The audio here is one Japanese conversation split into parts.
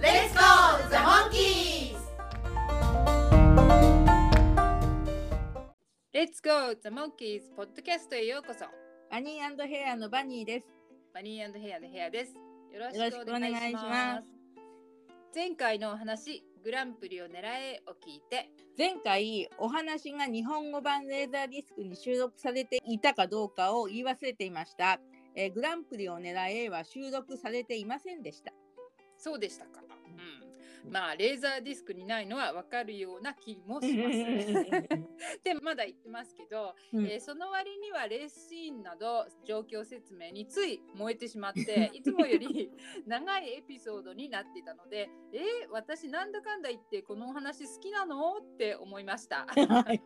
Let's go, the monkeys! Let's go! The Monkeys! ポッドキャストへようこそ。バニーヘアのバニーです。バニーヘアのヘアです。よろよろしくお願いします。前回のお話グランプリを狙えを聞いて。前回お話が日本語版レーザーディスクに収録されていたかどうかを言い忘れていました、えーグランプリを狙えは収録されていませんでしたそうでしたか、まあレーザーディスクにないのは分かるような気もします。でまだ言ってますけど、うん。えーその割にはレースシーンなど状況説明につい燃えてしまって いつもより長いエピソードになっていたのでえー私なんだかんだ言ってこのお話好きなのって思いました。はい。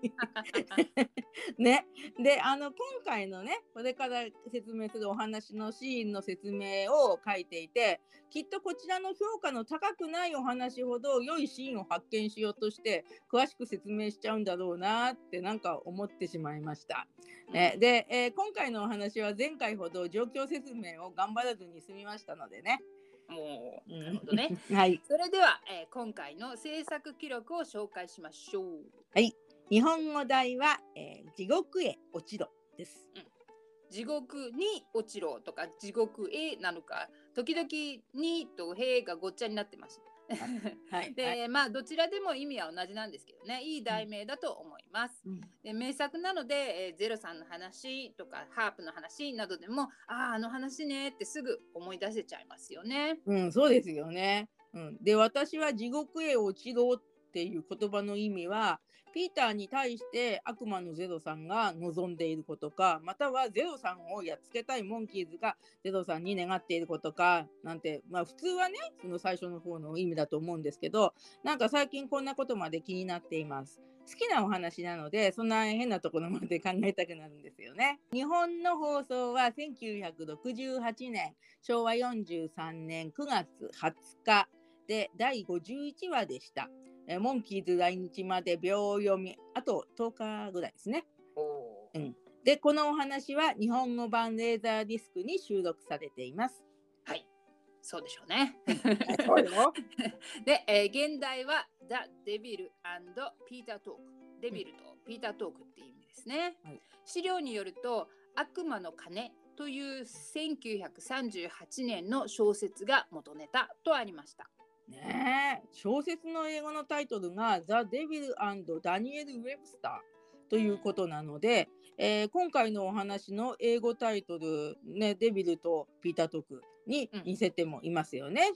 ね、であの今回のねこれから説明するお話のシーンの説明を書いていてきっとこちらの評価の高くないお話ほど良いシーンを発見しようとして詳しく説明しちゃうんだろうなってなんか思ってしまいました。ね、で、えー今回のお話は前回ほど状況説明を頑張らずに済みましたのでね。もううんなるほどね。はい、それでは、えー今回の制作記録を紹介しましょう。日本語題は、えー地獄へ落ちろです。地獄に落ちろとか地獄へなのか時々にとへがごっちゃになってます。はい、で、はいまあどちらでも意味は同じなんですけどねいい題名だと思います。うんで名作なので、えーゼロさんの話とかハープの話などでもあああの話ねってすぐ思い出せちゃいますよね。うん、そうですよね。うん、で私は地獄へ落ちろっていう言葉の意味はピーターに対して悪魔のゼロさんが望んでいることかまたはゼロさんをやっつけたいモンキーズがゼロさんに願っていることかなんてまあ普通はねその最初の方の意味だと思うんですけどなんか最近こんなことまで気になっています。好きなお話なのでそんな変なところまで考えたくなるんですよね。日本の放送は1968年昭和43年9月20日で第51話でした。えーモンキーズ来日まで秒読みあと10日ぐらいですね。うん。でこのお話は日本語版レーザーディスクに収録されています。はい。そうでしょうね。で、えー現代は The Devil and Peter Talk デビルとピータートークっていう意味ですね、はい。資料によると悪魔の鐘という1938年の小説が元ネタとありましたねえ。小説の英語のタイトルが「ザ・デビルダニエル・ウェブスター」ということなので、えー今回のお話の英語タイトル、ね、デビルとピーター・トークに似せてもいますよね。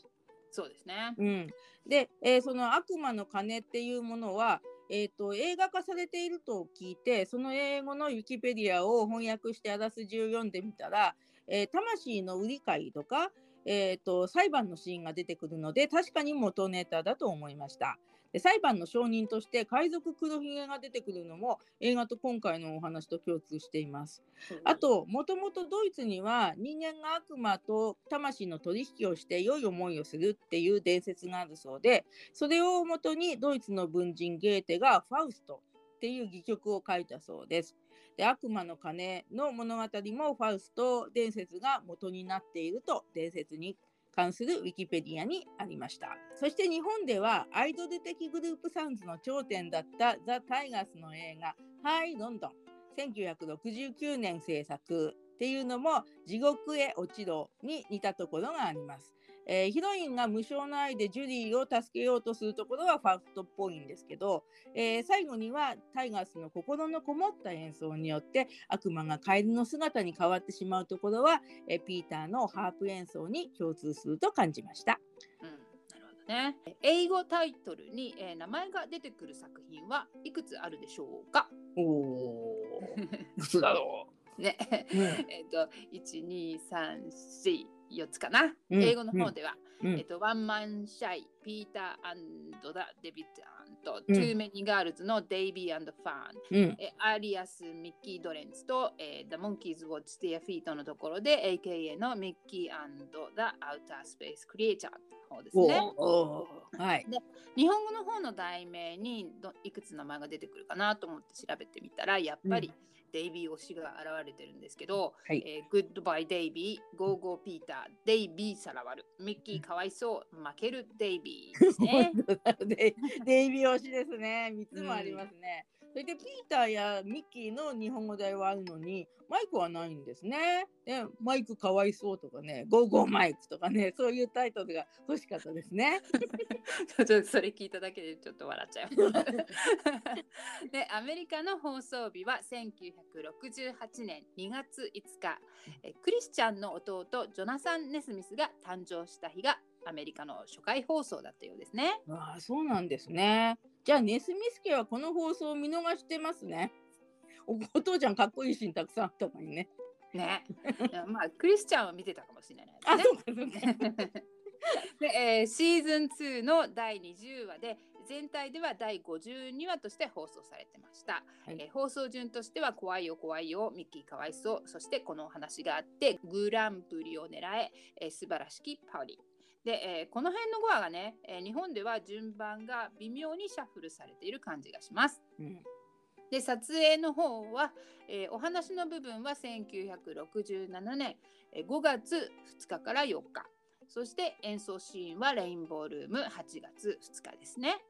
そうですね。うん、で、えーその悪魔の鐘っていうものは、えー、と映画化されていると聞いてその英語のウィキペディアを翻訳してあらすじを読んでみたら、えー魂の売り買いとか、えー、と裁判のシーンが出てくるので確かに元ネタだと思いました。で裁判の証人として海賊黒ひげが出てくるのも映画と今回のお話と共通しています。あともともとドイツには人間が悪魔と魂の取引をして良い思いをするっていう伝説があるそうでそれをもとにドイツの文人ゲーテが「ファウスト」っていう戯曲を書いたそうです。で悪魔の鐘の物語もファウスト伝説が元になっていると伝説に関するウィキペディアにありました。そして日本ではアイドル的グループサウンズの頂点だったザ・タイガースの映画「ハイ・ロンドン」1969年制作っていうのも地獄へ落ちろに似たところがあります。えーヒロインが無償の愛でジュリーを助けようとするところはファウストっぽいんですけど、えー最後にはタイガースの心のこもった演奏によって悪魔がカエルの姿に変わってしまうところは、えーピーターのハープ演奏に共通すると感じました。うん、なるほどね。英語タイトルに、えー名前が出てくる作品はいくつあるでしょうか？おお、いくつだろね、う。うん。えっと12345 4つかな、うん。英語の方では、うん。えっと、 One Man Shy、 Peter and the Debutante、うん。 Too Many Girls の Davy and Fern、うん。え Alias Micky Dolenz と、えー、The Monkees Watch Their Feet のところで AKA のミッキー The Outer Space Creator の方ですおね。おはい。日本語の方の題名にどいくつ名前が出てくるかなと思って調べてみたらやっぱりデイビー推しが現れてるんですけど、はい。えー、Goodbye デイビー、Go Go ピーター、デイビーさらわる、ミッキーかわいそう、負けるデイビーですね。でデイビー推しですね。三つもありますね。それでピーターやミッキーの日本語題はあるのにマイクはないんですね。でマイクかわいそうとかね、 Go Go マイクとかね、そういうタイトルが欲しかったですね。ちょっとそれ聞いただけでちょっと笑っちゃいます。で、アメリカの放送日は1968年2月5日、えクリスチャンの弟ジョナサン・ネスミスが誕生した日がアメリカの初回放送だったようですね。ああ、そうなんですね。じゃあネスミス家はこの放送を見逃してますね。おお父ちゃんかっこいいシーンたくさんあったのにね。ね。まあ、クリスチャンは見てたかもしれないあ、ですそうね。かそうか。で、えーシーズン2の第20話で全体では第52話として放送されてました、はいえー放送順としては怖いよ怖いよミッキーかわいそうそしてこのお話があってグランプリを狙ええー素晴らしきパウリで、えーこの辺の5話がね、えー日本では順番が微妙にシャッフルされている感じがします。うん。で撮影の方は、えーお話の部分は1967年、えー5月2日から4日。そして演奏シーンはレインボールーム8月2日ですね。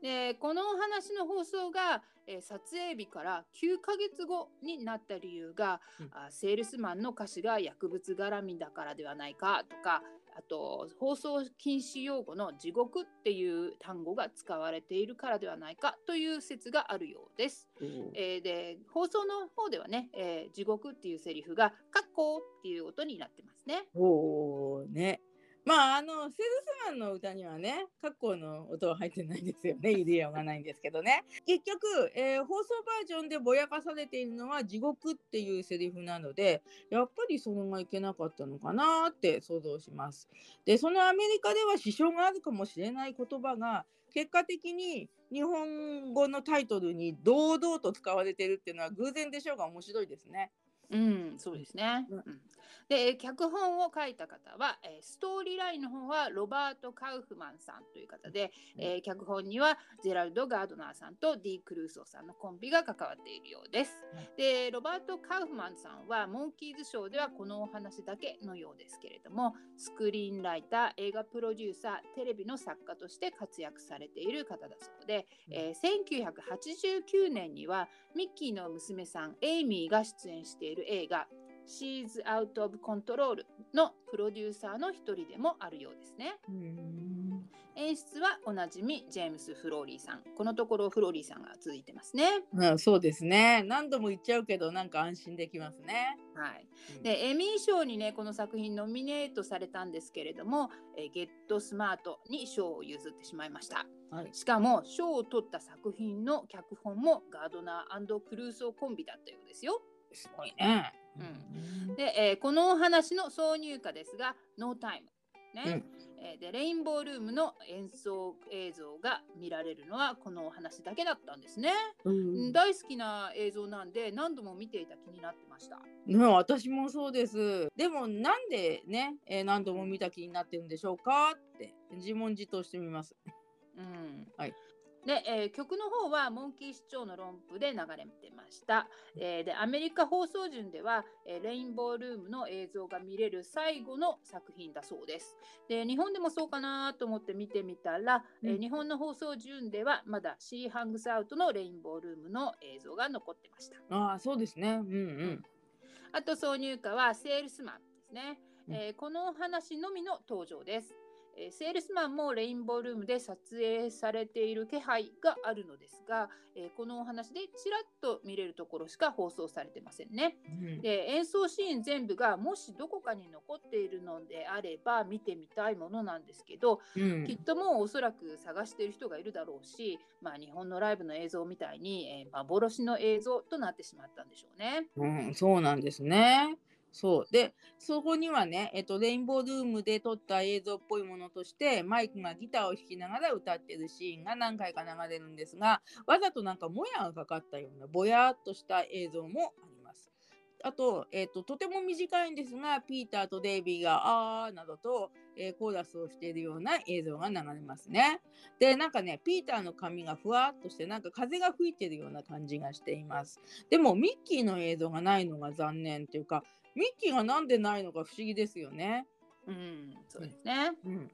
でこのお話の放送が、えー撮影日から9ヶ月後になった理由が、うん。あセールスマンの歌詞が薬物絡みだからではないかとかあと放送禁止用語の地獄っていう単語が使われているからではないかという説があるようです。えーで放送の方ではね、えー地獄っていうセリフが「カッコー」っていう音になってますね。おおね。まああのセールスマンの歌にはね、カッコの音は入ってないんですよね。入れようがないんですけどね。結局、えー放送バージョンでぼやかされているのは地獄っていうセリフなので、やっぱりそれがいけなかったのかなって想像します。で、そのアメリカでは支障があるかもしれない言葉が結果的に日本語のタイトルに堂々と使われているっていうのは偶然でしょうが面白いですね。うん、そうですね。うんうんで、脚本を書いた方は、えーストーリーラインの方はロバート・カウフマンさんという方で、うん。えー脚本にはジェラルド・ガードナーさんとディ・クルーソーさんのコンビが関わっているようです。で、ロバート・カウフマンさんはモンキーズショーではこのお話だけのようですけれども、スクリーンライター、映画プロデューサー、テレビの作家として活躍されている方だそうで、えー1989年にはミッキーの娘さんエイミーが出演している映画 She's Out of Control のプロデューサーの一人でもあるようですね。うん演出はおなじみジェームス・フローリーさん。このところフローリーさんが続いてますね。うん、そうですね。何度も言っちゃうけど、なんか安心できますね。はい。うんで、エミー賞にね、この作品ノミネートされたんですけれども、えーゲットスマートに賞を譲ってしまいました。はい。しかも賞を取った作品の脚本もガードナークルーソーコンビだったようですよ。すごいね。うで、えーこのお話の挿入歌ですが「No Time」ね、うん。えーでレインボールームの演奏映像が見られるのはこのお話だけだったんですね、うん。大好きな映像なんで何度も見ていた気になってました。ね、私もそうです。でもなんでね、えー何度も見た気になってるんでしょうかって自問自答してみます。うん。はいで、えー曲の方はモンキー市長の論譜で流れてました、えーでアメリカ放送順では、えーレインボールームの映像が見れる最後の作品だそうです。で日本でもそうかなと思って見てみたら、えーうん。日本の放送順ではまだシーハングスアウトのレインボールームの映像が残ってました。ああ、そうですね。うん。うん。あと挿入歌はセールスマンですね。うん。えーこのお話のみの登場です、えーセールスマンもレインボールームで撮影されている気配があるのですが、えーこのお話でちらっと見れるところしか放送されてませんね。うんで演奏シーン全部がもしどこかに残っているのであれば見てみたいものなんですけど、うんきっともうおそらく探している人がいるだろうし、まあ、日本のライブの映像みたいに、えー幻の映像となってしまったんでしょうね。うん、そうなんですね。そうでそこにはね、えっと、レインボールームで撮った映像っぽいものとしてマイクがギターを弾きながら歌ってるシーンが何回か流れるんですがわざとなんかもやがかかったようなぼやっとした映像もあります。あと,、えっととても短いんですがピーターとデイビーが「あー」などと、えーコーラスをしているような映像が流れますね。でなんかねピーターの髪がふわっとしてなんか風が吹いてるような感じがしています。でもミッキーの映像がないのが残念っていうかミッキーがなんでないのか不思議ですよね。うん、そうですね。うん、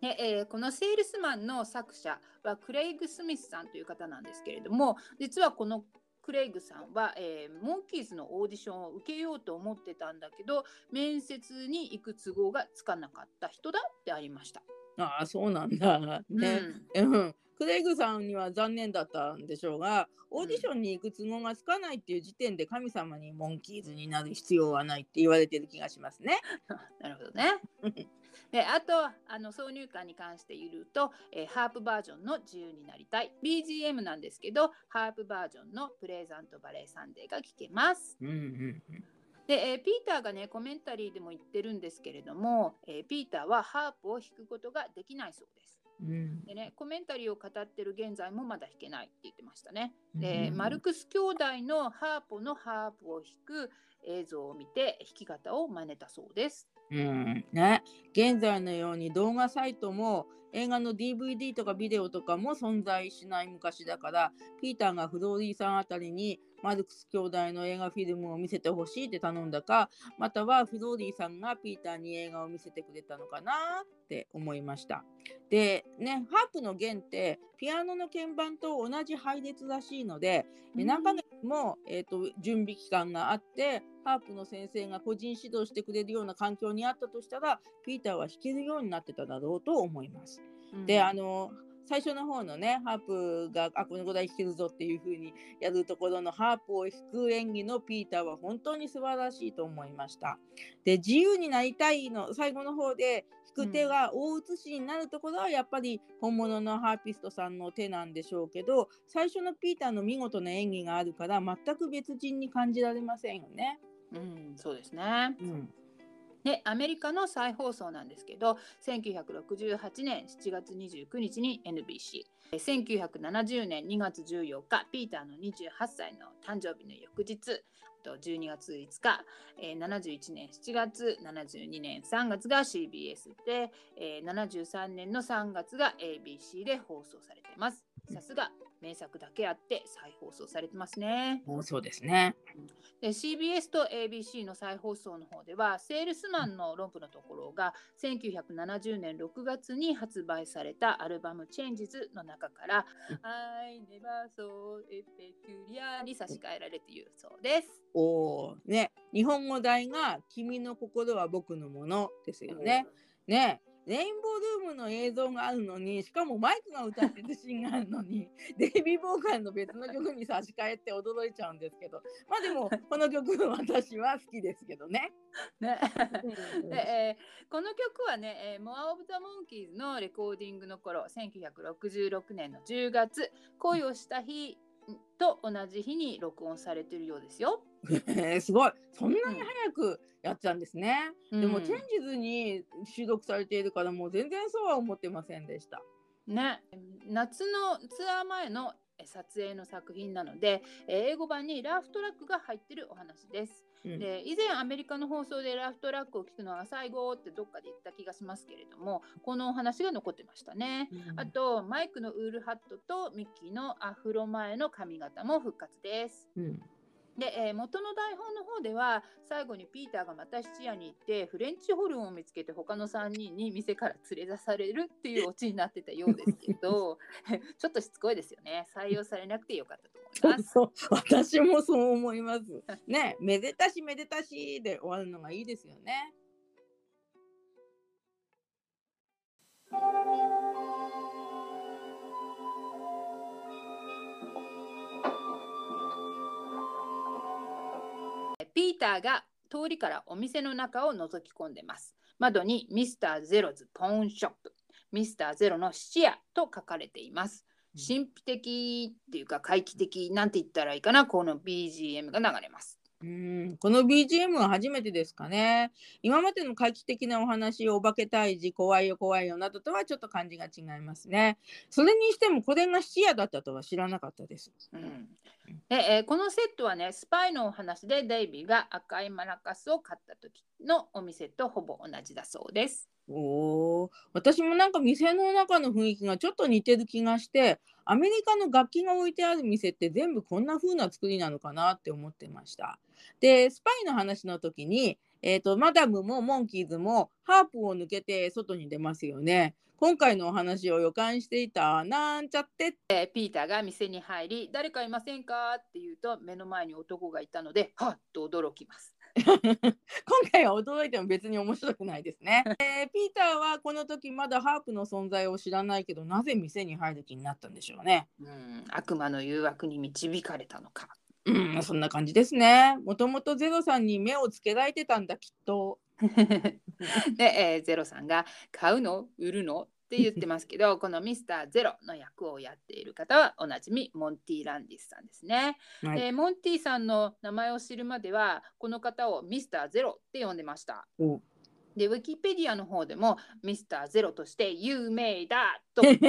でえーこのセールスマンの作者はクレイグ・スミスさんという方なんですけれども実はこのクレイグさんは、えーモンキーズのオーディションを受けようと思ってたんだけど面接に行く都合がつかなかった人だってありました。ああそうなんだ。ね、うんうん。クレイグさんには残念だったんでしょうがオーディションに行く都合がつかないっていう時点で神様にモンキーズになる必要はないって言われてる気がしますね。なるほどね。であとあの挿入歌に関して言うと、えーハープバージョンの自由になりたい BGM なんですけどハープバージョンの Pleasant Valley Sunday が聴けます。うんうんで、えーピーターがねコメンタリーでも言ってるんですけれども、えーピーターはハープを弾くことができないそうです。うん。でねコメンタリーを語ってる現在もまだ弾けないって言ってましたね。うん。で、マルクス兄弟のハープのハープを弾く映像を見て弾き方を真似たそうです。うん。ね、現在のように動画サイトも映画の DVD とかビデオとかも存在しない昔だからピーターがフローリーさんあたりにマルクス兄弟の映画フィルムを見せてほしいって頼んだかまたはフローリーさんがピーターに映画を見せてくれたのかなって思いました。でねハープの弦ってピアノの鍵盤と同じ配列らしいのでで何ヶ月も、えー、と準備期間があってハープの先生が個人指導してくれるような環境にあったとしたらピーターは弾けるようになってただろうと思います。であの最初の方のねハープがあこのぐらい弾けるぞっていう風にやるところのハープを弾く演技のピーターは本当に素晴らしいと思いました。で自由になりたいの最後の方で弾く手が大写しになるところはやっぱり本物のハーピストさんの手なんでしょうけど最初のピーターの見事な演技があるから全く別人に感じられませんよね。うん、そうですね。うんでアメリカの再放送なんですけど1968年7月29日に NBC1970 年2月14日ピーターの28歳の誕生日の翌日と12月5日、えー71年7月72年3月が CBS で、えー73年の3月が ABC で放送されています。さすが。名作だけあって再放送されてますねもうそうですね。で CBS と ABC の再放送の方ではセールスマンのロンプのところが1970年6月に発売されたアルバム Changes の中からうん I never saw it peculiar に差し替えられているそうです。おーね日本語題が「君の心は僕のもの」ですよね。ねレインボールームの映像があるのにしかもマイクが歌ってるシーンがあるのに デイビー・ボーカルの別の曲に差し替えて驚いちゃうんですけどまあでもこの曲私は好きですけどね。ねでえーこの曲はね、えー、モア・オブ・ザ・モンキーズのレコーディングの頃1966年の10月恋をした日と同じ日に録音されているようですよ。へ ーすごいそんなに早くやってたんですね。でも、うんチェンジズに収録されているからもう全然そうは思ってませんでした。ね、夏のツアー前のえ撮影の作品なので、えー英語版にラフトラックが入ってるお話です。うんで以前アメリカの放送でラフトラックを聞くのが最後ってどっかで言った気がしますけれどもこのお話が残ってましたね。あとマイクのウールハットとミッキーのアフロ前の髪型も復活です。うんで、えー元の台本の方では最後にピーターがまた質屋に行ってフレンチホルンを見つけて他の3人に店から連れ出されるっていうオチになってたようですけど ちょっとしつこいですよね採用されなくてよかったと思います。そう私もそう思います。ねめでたしめでたしで終わるのがいいですよね。ターが通りからお店の中を覗き込んでます。窓にミスターゼロズポーンショップ、ミスターゼロの質屋と書かれています。うん神秘的っていうか怪奇的なんて言ったらいいかな、この BGM が流れます。うん、この BGM は初めてですかね。今までの画期的なお話、お化け退治、怖いよ怖いよなどとはちょっと感じが違いますね。それにしてもこれが質屋だったとは知らなかったです。うんでえこのセットはねスパイのお話でデイビーが赤いマラカスを買った時のお店とほぼ同じだそうです。おお、私もなんか店の中の雰囲気がちょっと似てる気がして、アメリカの楽器が置いてある店って全部こんな風な作りなのかなって思ってました。で、スパイの話の時に、えー、とマダムもモンキーズもハープを抜けて外に出ますよね。今回のお話を予感していたなんちゃってえーピーターが店に入り誰かいませんか？って言うと目の前に男がいたのではっと驚きます。今回は驚いても別に面白くないですね、えーピーターはこの時まだハープの存在を知らないけどなぜ店に入る気になったんでしょうね。うん悪魔の誘惑に導かれたのか。うん、そんな感じですね。もともとゼロさんに目をつけられてたんだ、きっと。で、えーゼロさんが買うの？売るの？って言ってますけどこのミスターゼロの役をやっている方はおなじみモンティ・ランディスさんですね。はいえーモンティさんの名前を知るまではこの方をミスターゼロって呼んでました。おでウィキペディアの方でもミスターゼロとして有名だと でモン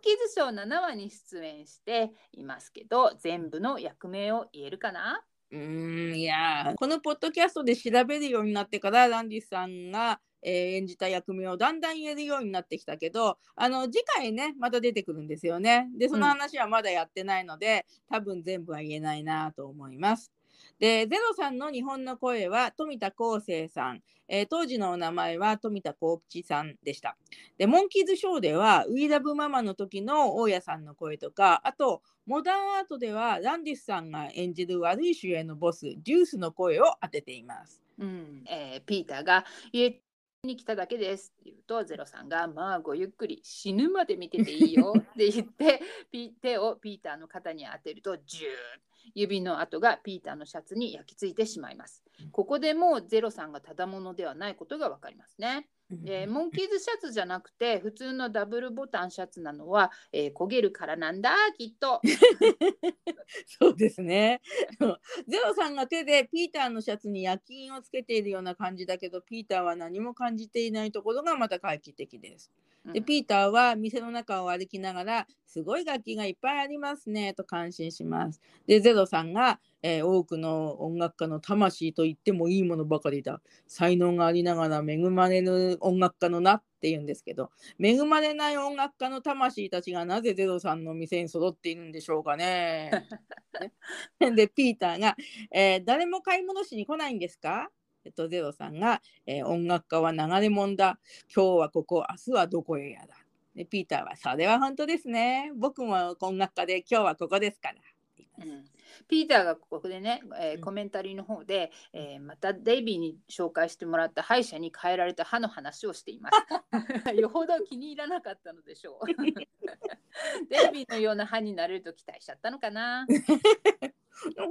キーズショー7話に出演していますけど全部の役名を言えるかな？うーん、いやー、このポッドキャストで調べるようになってから、ランディスさんが、えー演じた役目をだんだん言えるようになってきたけど、あの次回ね、また出てくるんですよね。で、その話はまだやってないので、多分全部は言えないなと思います。で、ゼロさんの日本の声は富田康生さん、えー当時のお名前は富田幸吉さんでした。で、モンキーズショーでは、ウィーラブママの時の大家さんの声とか、あと、モダンアートではランディスさんが演じる悪い主演のボス、デュースの声を当てています。うんえーピーターが家に来ただけですって言うとゼロさんがまあごゆっくり死ぬまで見てていいよって言ってピ手をピーターの肩に当てるとジュー指の跡がピーターのシャツに焼き付いてしまいます。ここでもゼロさんがただものではないことがわかりますね。でモンキーズシャツじゃなくて普通のダブルボタンシャツなのは、えー焦げるからなんだきっと。そうですね。ゼロさんが手でピーターのシャツに焼き印をつけているような感じだけど、ピーターは何も感じていないところがまた画期的です。で、うんピーターは店の中を歩きながら、すごい楽器がいっぱいありますねと感心します。で、ゼロさんが、えー多くの音楽家の魂と言ってもいいものばかりだ。才能がありながら恵まれる音楽家のなって言うんですけど、恵まれない音楽家の魂たちがなぜゼロさんの店に揃っているんでしょうかね。で、ピーターが、えー誰も買い戻しに来ないんですか？えっと、ゼロさんが、えー音楽家は流れ者だ。今日はここ、明日はどこへやだ。で、ピーターは、それは本当ですね。僕も音楽家で今日はここですから。うんピーターがここでね、えーうんコメンタリーの方で、えーまたデイビーに紹介してもらった歯医者に変えられた歯の話をしています。よほど気に入らなかったのでしょう。デイビーのような歯になれると期待しちゃったのかな。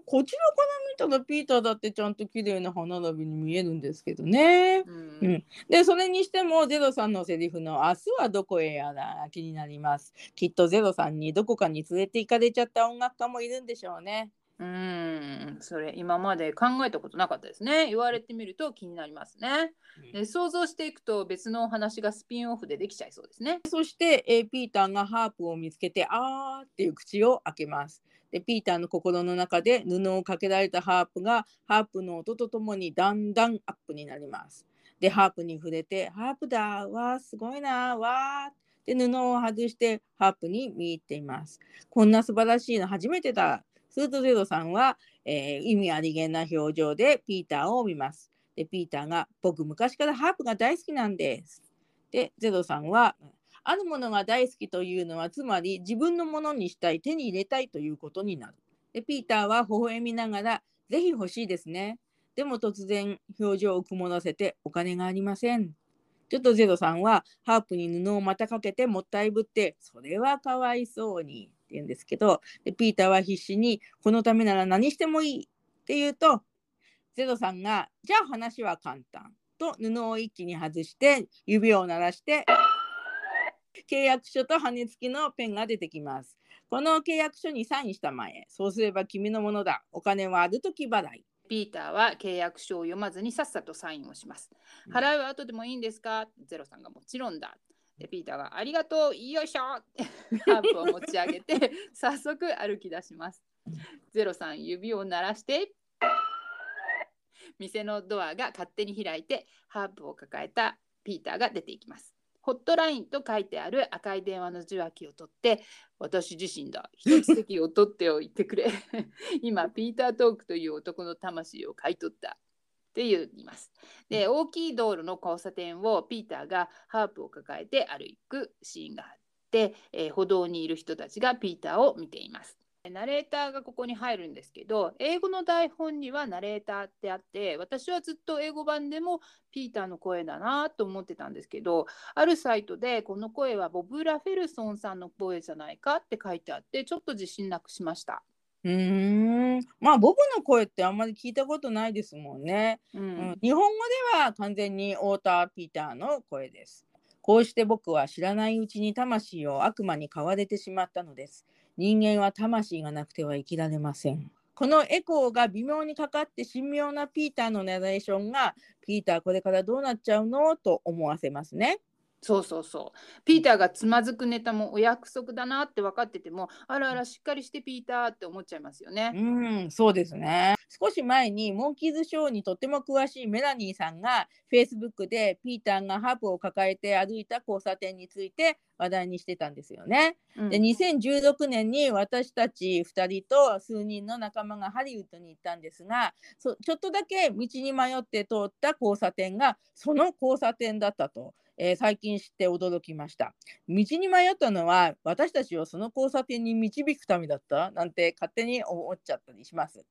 こちらから見たらピーターだってちゃんと綺麗な歯並びに見えるんですけどね。うんうんで、それにしてもゼロさんのセリフの明日はどこへやら気になります。きっとゼロさんにどこかに連れて行かれちゃった音楽家もいるんでしょうね。うん、それ今まで考えたことなかったですね。言われてみると気になりますね。で想像していくと別のお話がスピンオフでできちゃいそうですね。そして、えーピーターがハープを見つけて、あーっていう口を開けます。で、ピーターの心の中で布をかけられたハープが、ハープの音とともにだんだんアップになります。で、ハープに触れて、ハープだ、わー、すごいな、わー。で、布を外して、ハープに見入っています。こんな素晴らしいの初めてだ。するとゼロさんは、えー意味ありげな表情でピーターを見ます。で、ピーターが、僕昔からハープが大好きなんです。で、ゼロさんは、あるものが大好きというのは、つまり自分のものにしたい、手に入れたいということになる。で、ピーターは微笑みながら、ぜひ欲しいですね。でも突然、表情を曇らせて、お金がありません。ちょっとゼロさんは、ハープに布をまたかけてもったいぶって、それはかわいそうに。って言うんですけど、でピーターは必死に、このためなら何してもいいって言うと、ゼロさんが、じゃあ話は簡単。と布を一気に外して、指を鳴らして、契約書と羽根付きのペンが出てきます。この契約書にサインしたまえ。そうすれば君のものだ。お金はあるとき払い。ピーターは契約書を読まずにさっさとサインをします。うん払いは後でもいいんですか？ゼロさんがもちろんだ。でピーターがありがとう、よいしょハー プを持ち上げて早速歩き出します。ゼロさん指を鳴らして店のドアが勝手に開いてハープを抱えたピーターが出ていきます。ホットラインと書いてある赤い電話の受話器を取って私自身だ一つ席を取っておいてくれ。今ピーター・トークという男の魂を買い取った。って言います。で大きい道路の交差点をピーターがハープを抱えて歩くシーンがあって、えー歩道にいる人たちがピーターを見ていますナレーターがここに入るんですけど英語の台本にはナレーターってあって私はずっと英語版でもピーターの声だなと思ってたんですけどあるサイトでこの声はボブ・ラフェルソンさんの声じゃないかって書いてあってちょっと自信なくしました。うーん。まあ、ボブの声ってあんまり聞いたことないですもんね。ううんん、日本語では完全にオーター・ピーターの声です。こうして僕は知らないうちに魂を悪魔に買われてしまったのです。人間は魂がなくては生きられません。このエコーが微妙にかかって神妙なピーターのナレーションがピーターこれからどうなっちゃうの？と思わせますね。そうそうそう。ピーターがつまずくネタもお約束だなって分かっててもあらあらしっかりしてピーターって思っちゃいますよね。うん、そうですね。少し前にモンキーズショーにとっても詳しいメラニーさんが Facebook でピーターがハープを抱えて歩いた交差点について話題にしてたんですよね。うんで2016年に私たち2人と数人の仲間がハリウッドに行ったんですがそちょっとだけ道に迷って通った交差点がその交差点だったと、えー最近知って驚きました。道に迷ったのは私たちをその交差点に導くためだった？なんて勝手に思っちゃったりします。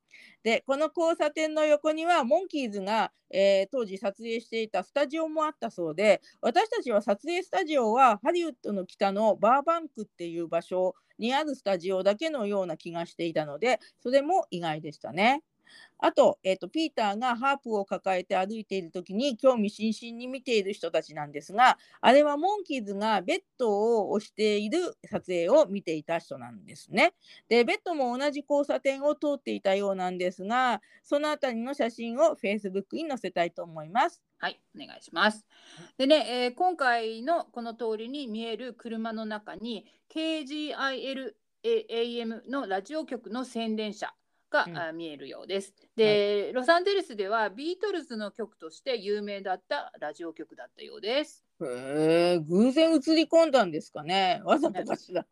でこの交差点の横にはモンキーズが、えー当時撮影していたスタジオもあったそうで私たちは撮影スタジオはハリウッドの北のバーバンクっていう場所にあるスタジオだけのような気がしていたのでそれも意外でしたね。あと,、えー、とピーターがハープを抱えて歩いている時に興味津々に見ている人たちなんですがあれはモンキーズがベッドを押している撮影を見ていた人なんですね。でベッドも同じ交差点を通っていたようなんですがそのあたりの写真を Facebook に載せたいと思います。はい、お願いします。でね、えー今回のこの通りに見える車の中に KGIL-AM のラジオ局の宣伝車が、見えるようです。で、ロサンゼルスではビートルズの曲として有名だったラジオ局だったようです。へえ偶然映り込んだんですかねわざとかしら。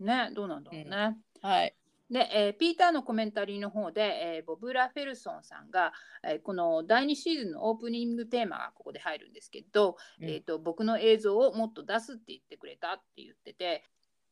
ね、どうなんだろうね。はい。で、えーピーターのコメンタリーの方で、えーボブ・ラフェルソンさんが、えーこの第2シーズンのオープニングテーマがここで入るんですけど、うんえー、と僕の映像をもっと出すって言ってくれたって言ってて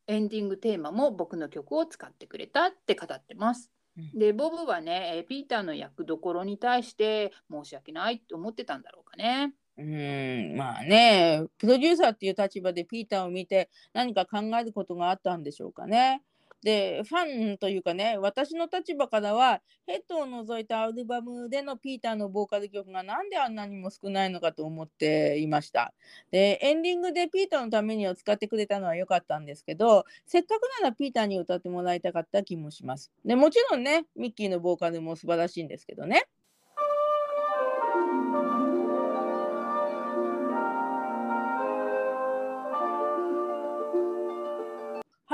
エンディングテーマも僕の曲を使ってくれたって語ってます。うんでボブはね、えーピーターの役どころに対して申し訳ないって思ってたんだろうかね。うーんまあねプロデューサーっていう立場でピーターを見て何か考えることがあったんでしょうかね。でファンというかね私の立場からはヘッドを除いたアルバムでのピーターのボーカル曲が何であんなにも少ないのかと思っていました。でエンディングでピーターのためにを使ってくれたのは良かったんですけどせっかくならピーターに歌ってもらいたかった気もします。でもちろんねミッキーのボーカルも素晴らしいんですけどね。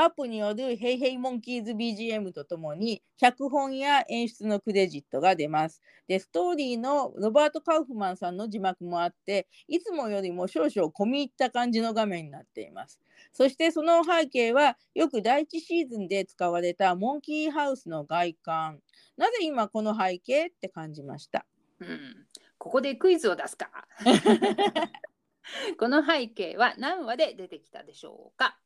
ハープによるヘイヘイモンキーズ BGM とともに脚本や演出のクレジットが出ます。で、ストーリーのロバート・カウフマンさんの字幕もあって、いつもよりも少々込み入った感じの画面になっています。そしてその背景はよく第一シーズンで使われたモンキーハウスの外観。なぜ今この背景って感じました。うん、ここでクイズを出すか。この背景は何話で出てきたでしょうか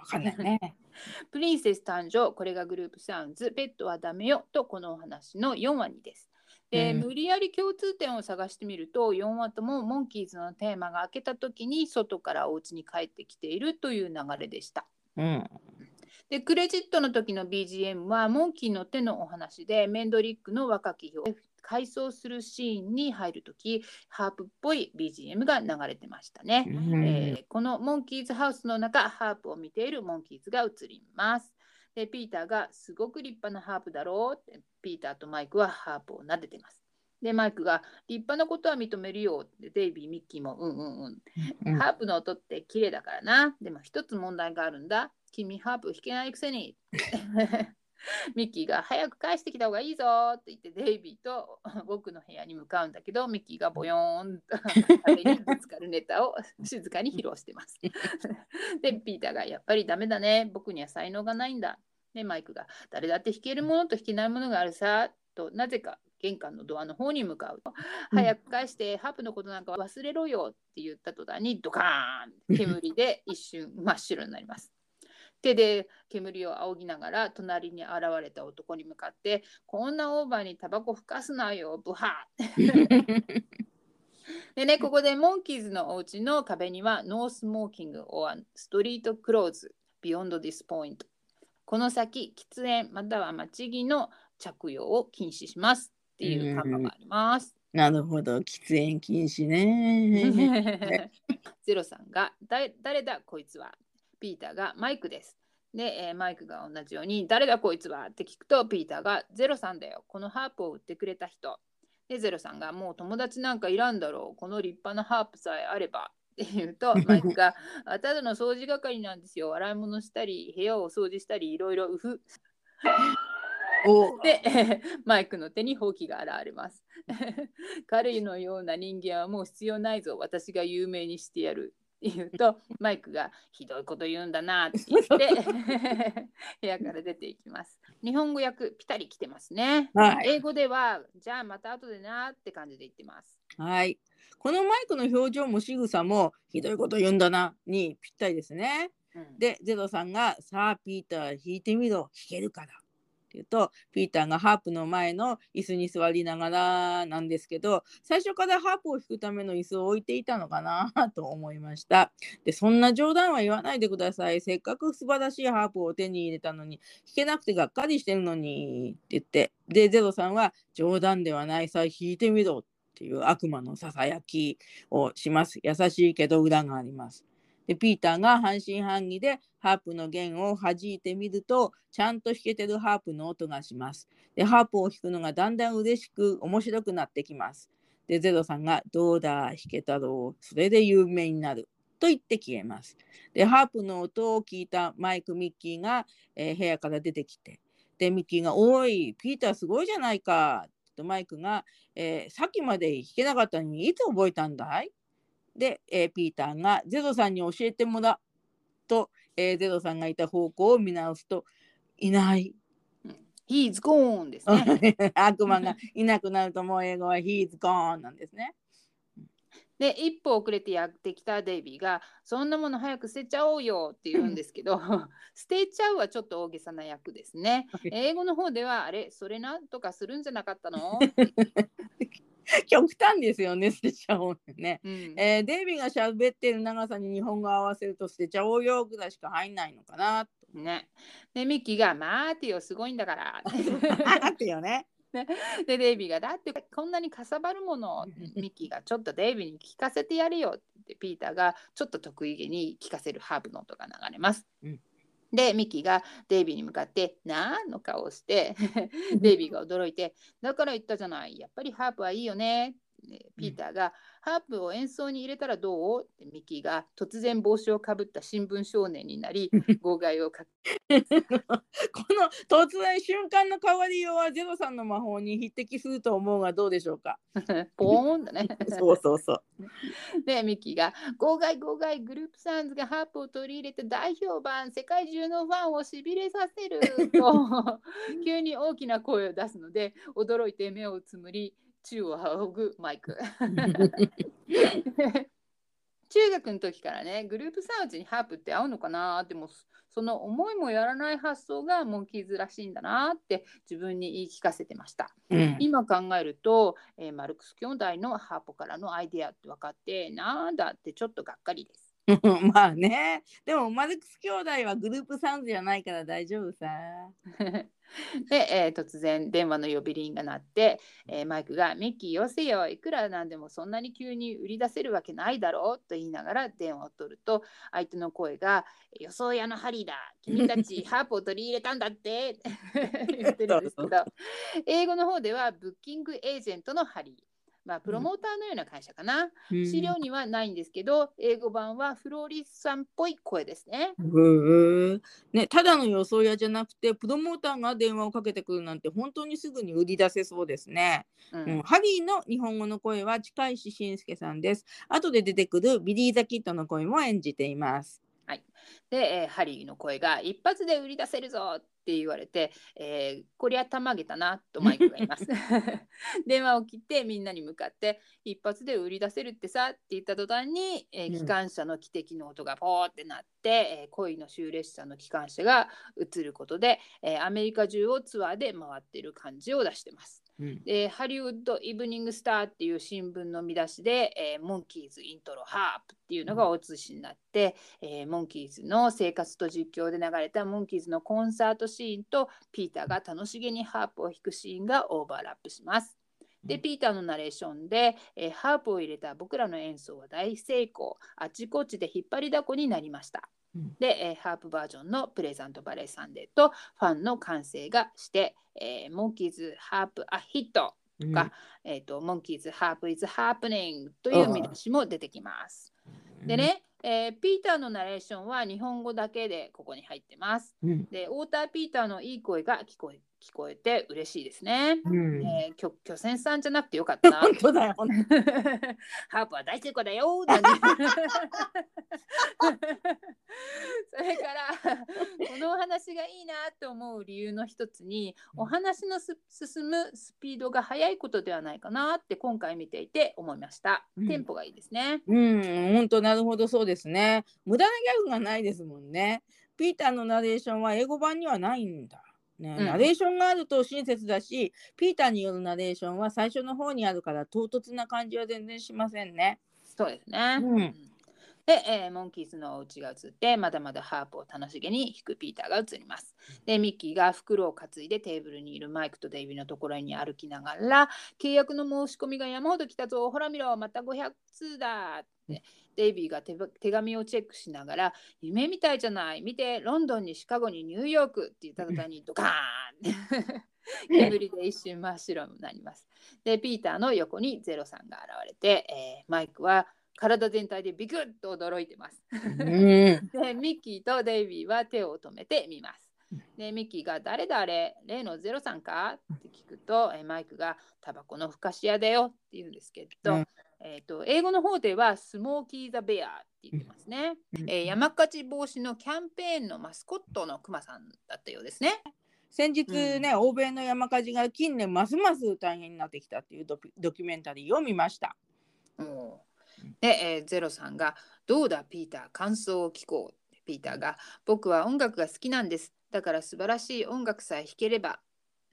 わかんないね。プリンセス誕生、これがグループサウンズ、ペットはダメよとこのお話の4話にです。で、うん無理やり共通点を探してみると、4話ともモンキーズのテーマが明けた時に外からお家に帰ってきているという流れでした。うん。で、クレジットの時の BGM はモンキーの手のお話で、メンドリックの若きを回想するシーンに入る時、ハープっぽい BGM が流れてましたね。うんえーこのモンキーズハウスの中ハープを見ているモンキーズが映ります。で、ピーターがすごく立派なハープだろうって、ピーターとマイクはハープを撫でてます。で、マイクが立派なことは認めるよって、デイビー、ミッキーもうんうんうん。うんハープの音って綺麗だからな。でも一つ問題があるんだ。君ハープ弾けないくせに。ミッキーが早く返してきた方がいいぞって言ってデイビーと 僕の部屋に向かうんだけどミッキーがボヨーンと壁にぶつかるネタを 静かに披露してます。でピーターがやっぱりダメだね僕には才能がないんだ。でマイクが誰だって弾けるものと弾けないものがあるさとなぜか玄関のドアの方に向かう。早く返してハープのことなんか忘れろよって言った途端にドカーン煙で一瞬真っ白になります。手で煙を仰ぎながら隣に現れた男に向かってこんなオーバーにタバコふかすなよブハー でねここでモンキーズのお家の壁にはノースモーキング or ストリートクローズ beyond this point この先喫煙または街着の着用を禁止します。っていう看板があります。なるほど、喫煙禁止ね。ゼロさんが誰誰だこいつは？ピーターがマイクです。で、えーマイクが同じように誰だこいつはって聞くとピーターがゼロさんだよこのハープを売ってくれた人。でゼロさんがもう友達なんかいらんだろうこの立派なハープさえあればって言うと マイクがあただの掃除係なんですよ洗い物したり部屋を掃除したりいろいろうふおで、え ーマイクの手にほうきが現れます。彼のような人間はもう必要ないぞ、私が有名にしてやる。言うと、マイクがひどいこと言うんだなって言って、部屋から出ていきます。日本語訳ぴたり来てますね。はい英語では、じゃあまた後でなって感じで言ってます。はい。このマイクの表情も仕草もひどいこと言うんだなにぴったりですね。うんで、ゼロさんがさあピーター弾いてみろ弾けるからって言うとピーターがハープの前の椅子に座りながらなんですけど最初からハープを弾くための椅子を置いていたのかなと思いました。でそんな冗談は言わないでください。せっかく素晴らしいハープを手に入れたのに弾けなくてがっかりしてるのにって言ってでゼロさんは冗談ではないさ弾いてみろっていう悪魔のささやきをします。優しいけど裏があります。でピーターが半信半疑でハープの弦を弾いてみるとちゃんと弾けてるハープの音がします。でハープを弾くのがだんだん嬉しく面白くなってきます。でゼロさんが「どうだ弾けたろうそれで有名になる」と言って消えます。でハープの音を聞いたマイク・ミッキーが、えー部屋から出てきてでミッキーが「おいピーターすごいじゃないか」とマイクが、えーさっきまで弾けなかったのにいつ覚えたんだい?」で、えーピーターがゼロさんに教えてもらうと、えーゼロさんがいた方向を見直すといない。He's gone ですね。悪魔がいなくなるともう英語は He's gone なんですね。で一歩遅れてやってきたデイビーが「そんなもの早く捨てちゃおうよ」って言うんですけど 捨てちゃうはちょっと大げさな役ですね。英語の方では「あれそれなんとかするんじゃなかったの? 極端ですよね、捨てちゃおうね。うん」えーデイビーが喋ってる長さに日本語を合わせると捨てちゃおうよぐらいしか入んないのかな。ね。でミッキーが「待てよすごいんだから」ってよね。でデイビーが「だってこんなにかさばるもの」ミッキーが「ちょっとデイビーに聞かせてやれよ」って言ってピーターがちょっと得意げに聞かせるハープの音が流れます。うんでミッキーがデイビーに向かって「なん?」の顔をしてデイビーが驚いて「だから言ったじゃないやっぱりハープはいいよね」ねピーターが、ハープを演奏に入れたらどう?」ってミッキーが突然帽子をかぶった新聞少年になり 号外をかけこの突然瞬間の変わりようはゼロさんの魔法に匹敵すると思うがどうでしょうか？ポーンだね。そうそうそう。で、ミッキーが、号外号外、グループサウンズがハープを取り入れて大評判、世界中のファンをしびれさせると、急に大きな声を出すので、驚いて目をつむり、宙を仰ぐマイク。中学の時からね、グループサウンズにハープって合うのかなでも、その思いもやらない発想がモンキーズらしいんだなって自分に言い聞かせてました。うん今考えると、えーマルクス兄弟のハーポからのアイデアって分かってなんだってちょっとがっかりです。まあね。でもマルクス兄弟はグループサウンズじゃないから大丈夫さ。で、えー突然電話の呼び鈴が鳴って、えーマイクが「ミッキーよせよ。いくらなんでもそんなに急に売り出せるわけないだろう」と言いながら電話を取ると相手の声が「予想屋のハリーだ。君たち ハープを取り入れたんだって」言ってるんですけど。英語の方ではブッキングエージェントのハリー。まあ、プロモーターのような会社かな。資料にはないんですけど、英語版はフローリスさんっぽい声ですね。ね、ただの予想屋じゃなくてプロモーターが電話をかけてくるなんて本当にすぐに売り出せそうですね。うんうん、ハリーの日本語の声は近石信介さんです。後で出てくるビリー・ザ・キッドの声も演じています。で、えーハリーの声が一発で売り出せるぞって言われて、えーこりゃたまげたなとマイクが言います。電話を切ってみんなに向かって一発で売り出せるってさって言った途端に、えーうん機関車の汽笛の音がポーってなって、えー恋の終列車の機関車が映ることで、えーアメリカ中をツアーで回ってる感じを出してます。うんでハリウッド・イブニング・スターっていう新聞の見出しで、えー Monkees Intro Harp っていうのが大写しになって、えーモンキーズの生活と実況で流れたモンキーズのコンサートシーンとピーターが楽しげにハープを弾くシーンがオーバーラップします。でうんピーターのナレーションで、えーハープを入れた僕らの演奏は大成功あちこちで引っ張りだこになりました。うんで、えーハープバージョンのプレゼントバレーサンデーとファンの歓声がして、えーモンキーズハープアヒットうんかえー、とモンキーズ・ハープ・イズ・ハープニングという見出しも出てきます。で、ね、えーピーターのナレーションは日本語だけでここに入ってます。うんで、ウォーター・ピーターのいい声が聞こえ聞こえて嬉しいですね。うんえー、きょ巨泉さんじゃなくてよかったな。本当だよ。ハープは大成功だよ。なんて それからこのお話がいいなと思う理由の一つにお話のす進むスピードが速いことではないかなって今回見ていて思いました。うんテンポがいいですね。うん、本当なるほどそうですね。無駄なギャグがないですもんね。ピーターのナレーションは英語版にはないんだ。ね、うんナレーションがあると親切だし、ピーターによるナレーションは最初の方にあるから唐突な感じは全然しませんね。そうですね。うんで、えーモンキーズのお家が映ってまだまだハープを楽しげに弾くピーターが映ります。でミッキーが袋を担いでテーブルにいるマイクとデイビーのところに歩きながら契約の申し込みが山ほど来たぞほら見ろまた500通だってデイビーが手紙をチェックしながら夢みたいじゃない見てロンドンにシカゴにニューヨークって言った途端にドカーンって 煙で一瞬真っ白になります。でピーターの横にゼロさんが現れて、えーマイクは体全体でビクッと驚いてます。うん、でミッキーとデイビーは手を止めてみます。でミッキーが「誰だあれ例のゼロさんか?」って聞くとえマイクが「タバコのふかし屋だよ」って言うんですけど、うんえー、と英語の方では「スモーキー・ザ・ベア」って言ってますね。うんえー山火事防止のキャンペーンのマスコットのクマさんだったようですね。先日ね、欧米の山火事が近年ますます大変になってきたっていうドピドキュメンタリーを見ました。おーで、えーゼロさんが「どうだピーター感想を聞こう」ピーターが「僕は音楽が好きなんです。だから素晴らしい音楽さえ弾ければ」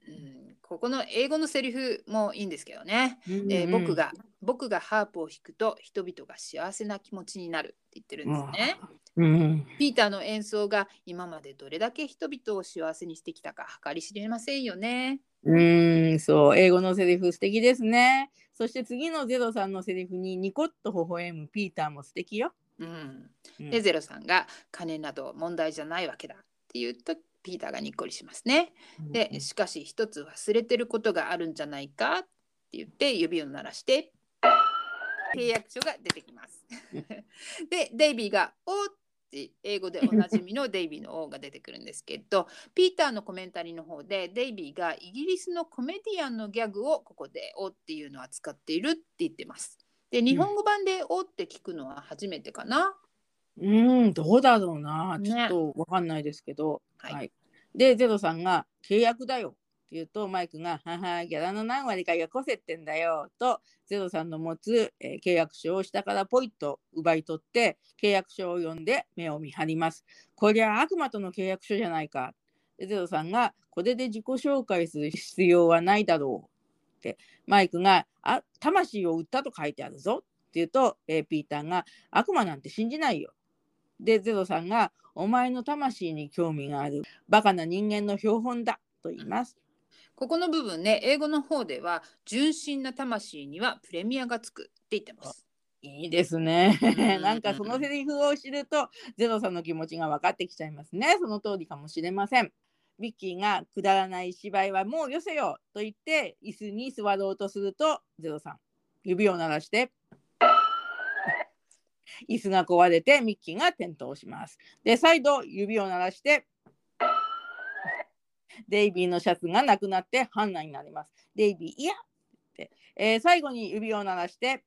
うんここの英語のセリフもいいんですけどね、えー僕が僕がハープを弾くと人々が幸せな気持ちになるって言ってるんですね。うん、ピーターの演奏が今までどれだけ人々を幸せにしてきたか計り知れませんよね。うん、そう、英語のセリフ素敵ですね。そして次のゼロさんのセリフにニコッと微笑むピーターも素敵よ。うん、うんでゼロさんが「金など問題じゃないわけだ」って言うとピーターがにっこりしますね。でしかし一つ忘れてることがあるんじゃないかって言って指を鳴らして契約書が出てきます。でデイビーが「おーって英語でおなじみのデイビーの「お」が出てくるんですけどピーターのコメンタリーの方でデイビーがイギリスのコメディアンのギャグをここで「お」っていうのは使っているって言ってます。で日本語版で「お」って聞くのは初めてかな。うん、どうだろうな。ねちょっとわかんないですけど。はいで、ゼロさんが契約だよって言うと、マイクが、はは、ギャラの何割かがこせってんだよと、ゼロさんの持つ、えー契約書を下からポイッと奪い取って、契約書を読んで目を見張ります。こりゃ悪魔との契約書じゃないか。ゼロさんが、これで自己紹介する必要はないだろう。って、マイクが、あ、魂を売ったと書いてあるぞ。って言うと、えーピーターが、悪魔なんて信じないよ。で、ゼロさんが、お前の魂に興味がある。バカな人間の標本だ。と言います。ここの部分ね英語の方では純真な魂にはプレミアがつくって言ってます。いいですねん。なんかそのセリフを知るとゼロさんの気持ちが分かってきちゃいますね。その通りかもしれません。ミッキーがくだらない芝居はもうよせよと言って椅子に座ろうとするとゼロさん指を鳴らして椅子が壊れてミッキーが転倒します。で再度指を鳴らしてデイビーのシャツがなくなってハンナになります。デイビーいやって、えー最後に指を鳴らして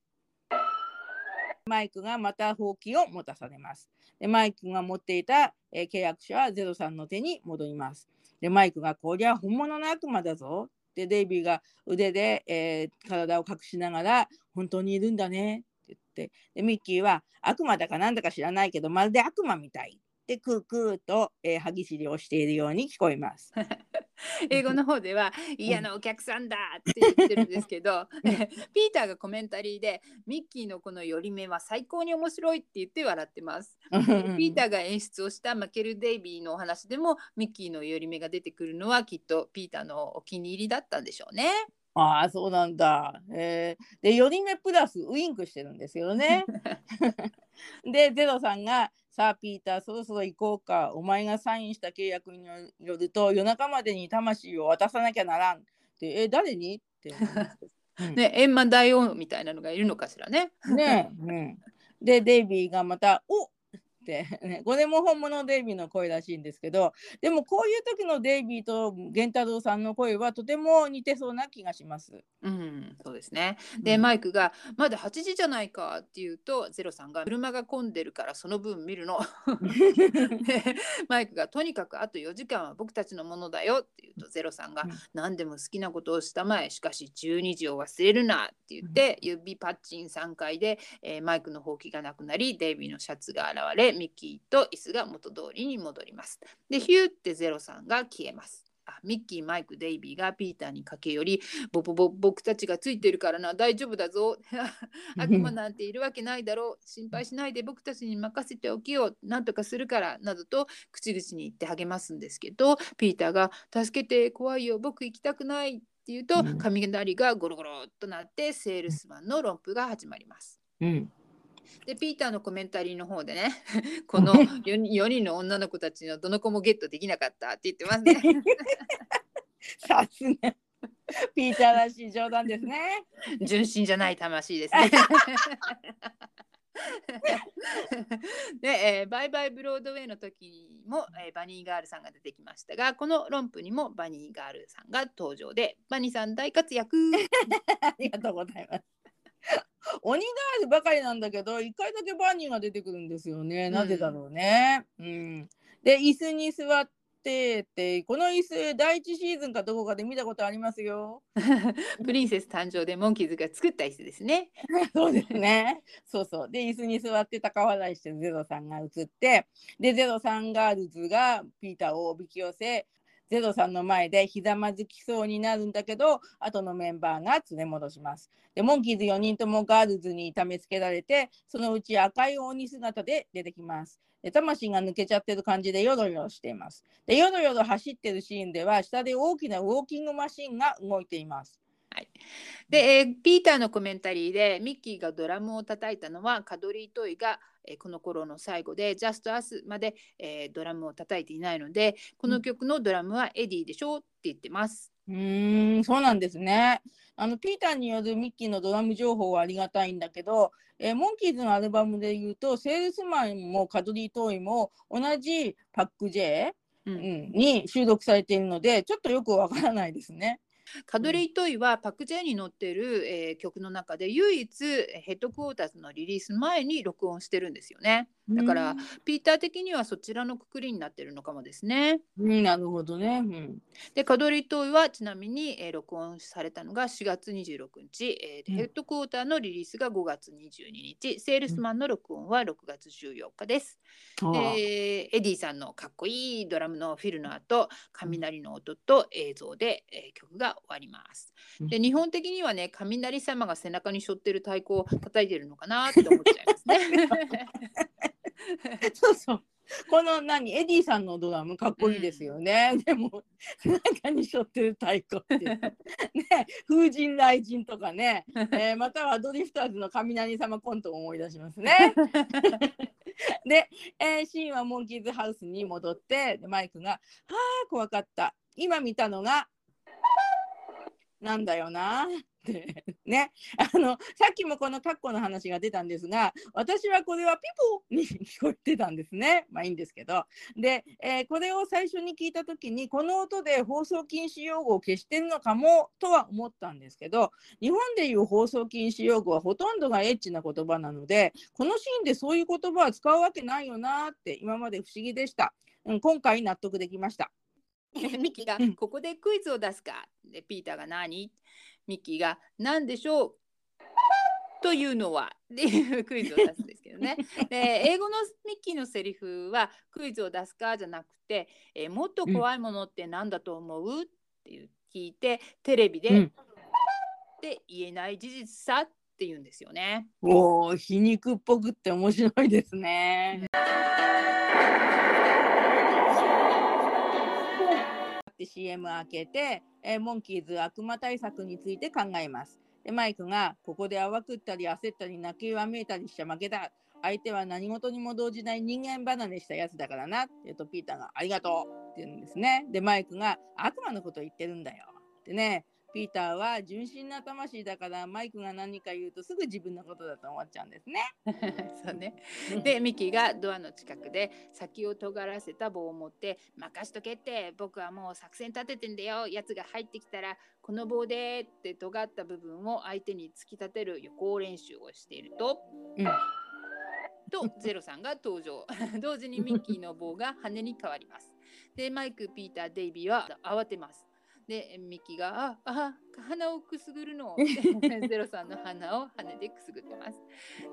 マイクがまたほうきを持たされます。でマイクが持っていた、えー契約書はゼロさんの手に戻ります。でマイクがこりゃ本物の悪魔だぞ。でデイビーが腕で、えー体を隠しながら本当にいるんだねって言ってでミッキーは悪魔だかなんだか知らないけどまるで悪魔みたいってクークーと、えー歯ぎしりをしているように聞こえます。英語の方では嫌なお客さんだって言ってるんですけど、ピーターがコメンタリーでミッキーのこの寄り目は最高に面白いって言って笑ってます。ピーターが演出をしたマケル・デイビーのお話でもミッキーの寄り目が出てくるのはきっとピーターのお気に入りだったんでしょうね。ああ、そうなんだ。えーで、寄り目プラスウインクしてるんですよね。で、ゼロさんが、さあ、ピーター、そろそろ行こうか。お前がサインした契約によると、夜中までに魂を渡さなきゃならん。って、え、誰に？って思うん ね、閻魔大王みたいなのがいるのかしらね。ねえ、うん。で、デイビーがまた、お ね、これも本物のデイビーの声らしいんですけど、でもこういう時のデイビーと源太郎さんの声はとても似てそうな気がします。うん、そうですね。で、うんマイクが「まだ8時じゃないか」って言うとゼロさんが「車が混んでるからその分見るの」でマイクが「とにかくあと4時間は僕たちのものだよ」って言うとゼロさんがうん「何でも好きなことをしたまえしかし12時を忘れるな」って言って指パッチン3回で、えーマイクのほうきがなくなりデイビーのシャツが現れミッキーと椅子が元通りに戻ります。でヒューってゼロさんが消えます。あミッキー、マイク、デイビーがピーターに駆け寄りボボボ僕たちがついてるからな大丈夫だぞ 悪魔なんているわけないだろう心配しないで僕たちに任せておけよなんとかするからなどと口々に言って励ますんですけどピーターが「助けて怖いよ僕行きたくない」って言うとうん雷がゴロゴロっとなってセールスマンの論布が始まります。うんでピーターのコメンタリーの方でね この 4, 4人の女の子たちのどの子もゲットできなかったって言ってますね。さすが。ピーターらしい冗談ですね。純真じゃない魂ですね。で、えーバイバイブロードウェイの時にも、えーバニーガールさんが出てきましたがこの論布にもバニーガールさんが登場でバニーさん大活躍ありがとうございます。鬼ガールばかりなんだけど、一回だけバニーが出てくるんですよね。なぜだろうね。うん。で、椅子に座ってって、この椅子、第一シーズンかどこかで見たことありますよ。プリンセス誕生でモンキーズが作った椅子ですね。そうですね。そうそう。で、椅子に座って高笑いしてるゼロさんが映って、で、ゼロさんガールズがピーターをおびき寄せ、ゼロさんの前でひざまずきそうになるんだけど、後のメンバーが連れ戻します。で、モンキーズ4人ともガールズに痛めつけられて、そのうち赤い鬼姿で出てきます。で、魂が抜けちゃってる感じでヨロヨロしています。で、ヨロヨロ走ってるシーンでは、下で大きなウォーキングマシンが動いています。で、えーピーターのコメンタリーでミッキーがドラムを叩いたのはカドリー・トイが、えーこの頃の最後で「ジャスト・アス」まで、えードラムを叩いていないのでこの曲のドラムはエディでしょうって言ってます。うーん、そうなんですね。あのピーターによるミッキーのドラム情報はありがたいんだけど、えーモンキーズのアルバムで言うと、セールスマンもカドリー・トイも同じパック J、ううんん、に収録されているので、ちょっとよくわからないですね。カドリー・トイはパック J に載ってる、えー曲の中で唯一えーヘッドクォーターズのリリース前に録音してるんですよね。だからピーター的にはそちらのくくりになってるのかもですね。うん、うんなるほどね。うん、でカドリー・トイはちなみに、えー録音されたのが4月26日、えーうん。ヘッドクォーターのリリースが5月22日。セールスマンの録音は6月14日です。ああでエディさんのかっこいいドラムのフィルの後雷の音と映像で、えー曲が終わります。で日本的にはね雷様が背中に背負ってる太鼓を叩いてるのかなって思っちゃいますね。そうそう。この何エディさんのドラムかっこいいですよね。でも中に背負ってる太鼓って ね風神雷神とかね、えーまたはドリフターズの雷様コントを思い出しますね。で、えーシーンはモンキーズハウスに戻ってでマイクが「はあ怖かった今見たのがなんだよな」って。ね。あのさっきもこのカッコの話が出たんですが私はこれはピポに聞こえてたんですね。まあいいんですけど。で、えーこれを最初に聞いた時にこの音で放送禁止用語を消してるのかもとは思ったんですけど日本でいう放送禁止用語はほとんどがエッチな言葉なのでこのシーンでそういう言葉は使うわけないよなって今まで不思議でした、うん、今回納得できました。ミキがうん「ここでクイズを出すか」でピーターが何？ミキが「何でしょう?」というのはっていう クイズを出すんですけどね。で英語のミッキーのセリフは「クイズを出すか」じゃなくて「えーもっと怖いものって何だと思う?」っていう聞いてテレビで、うんで言えない事実さって言うんですよね。おお皮肉っぽくって面白いですね。CM 開けて、えーモンキーズ悪魔対策について考えます。でマイクがここで淡くったり焦ったり泣きわめいたりしちゃ負けた。相手は何事にも動じない人間離れしたやつだからなって言うとピーターがありがとうって言うんですね。でマイクが悪魔のこと言ってるんだよってね。ピーターは純真な魂だからマイクが何か言うとすぐ自分のことだと思っちゃうんですね。そうね。でミキがドアの近くで先を尖らせた棒を持って「任しとけって僕はもう作戦立ててんだよやつが入ってきたらこの棒で」って尖った部分を相手に突き立てる予行練習をしていると。うんとゼロさんが登場 同時にミッキーの棒が羽に変わりますでマイクピーターデイビーは慌てますでミッキーが「ああ鼻をくすぐるの」ゼロさんの鼻を羽でくすぐってます。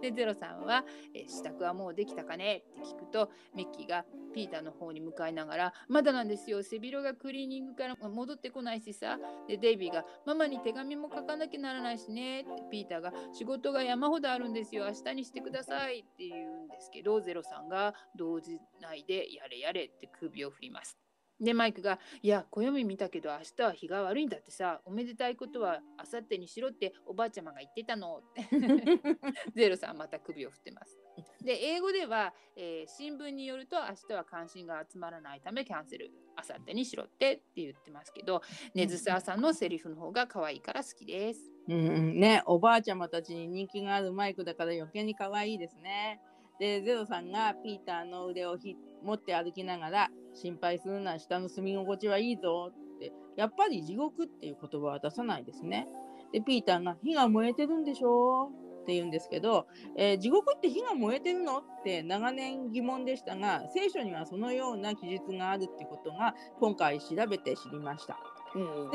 でゼロさんはえー支度はもうできたかね？って聞くとミッキーがピーターの方に向かいながらまだなんですよ背広がクリーニングから戻ってこないしさ。でデイビーがママに手紙も書かなきゃならないしね。ってピーターが仕事が山ほどあるんですよ。明日にしてくださいって言うんですけどゼロさんが動じないでやれやれって首を振りますでマイクが「いや暦見たけど明日は日が悪いんだってさおめでたいことは明後日にしろっておばあちゃまが言ってたの」って ゼロさんまた首を振ってます。で英語では、えー新聞によると明日は関心が集まらないためキャンセル明後日にしろってって言ってますけど根津沢さんのセリフの方が可愛いから好きです。うんうんね、おばあちゃまたちに人気があるマイクだから余計に可愛いですね。で、ゼロさんがピーターの腕をひ持って歩きながら、心配するな、下の住み心地はいいぞって、やっぱり地獄っていう言葉は出さないですね。で、ピーターが火が燃えてるんでしょって言うんですけど、えー地獄って火が燃えてるのって長年疑問でしたが、聖書にはそのような記述があるってことが今回調べて知りました。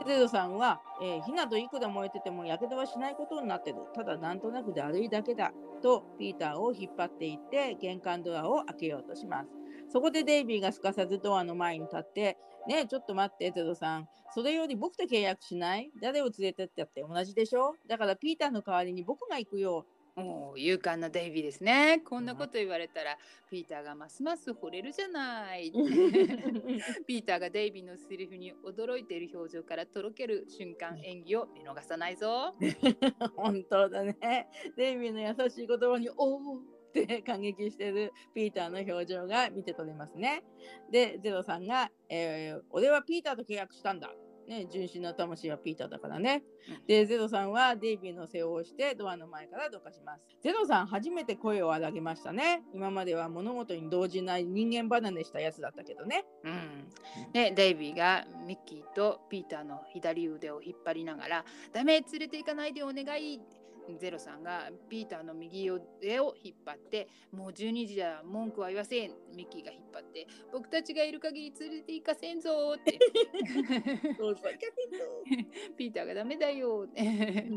でゼロさんは、えー火などいくら燃えててもやけどはしないことになってる。ただなんとなくだるいだけだ。とピーターを引っ張っていって玄関ドアを開けようとします。そこでデイビーがすかさずドアの前に立って、ねえちょっと待って、ゼロさん。それより僕と契約しない？誰を連れてったって同じでしょ？だからピーターの代わりに僕が行くよ。もう勇敢なデイビーですね。こんなこと言われたら、ピーターがますます惚れるじゃない。ピーターがデイビーのセリフに驚いている表情からとろける瞬間演技を見逃さないぞ。本当だね。デイビーの優しい言葉に、おおって 感激してるピーターの表情が見て取れますね。で、ゼロさんが、えー俺はピーターと契約したんだ。ね、純真な魂はピーターだからね。で、ゼロさんはデイビーの背を押してドアの前からどかします。ゼロさん初めて声を荒げましたね。今までは物事に動じない人間離れしたやつだったけどね。うん、でデイビーがミッキーとピーターの左腕を引っ張りながら「ダメ連れて行かないでお願い」ゼロさんがピーターの右腕を引っ張って「もう12時だ文句は言わせん」ミッキーが引っ張って「僕たちがいる限り連れて行かせんぞ」って。ピーターがダメだよ。っ て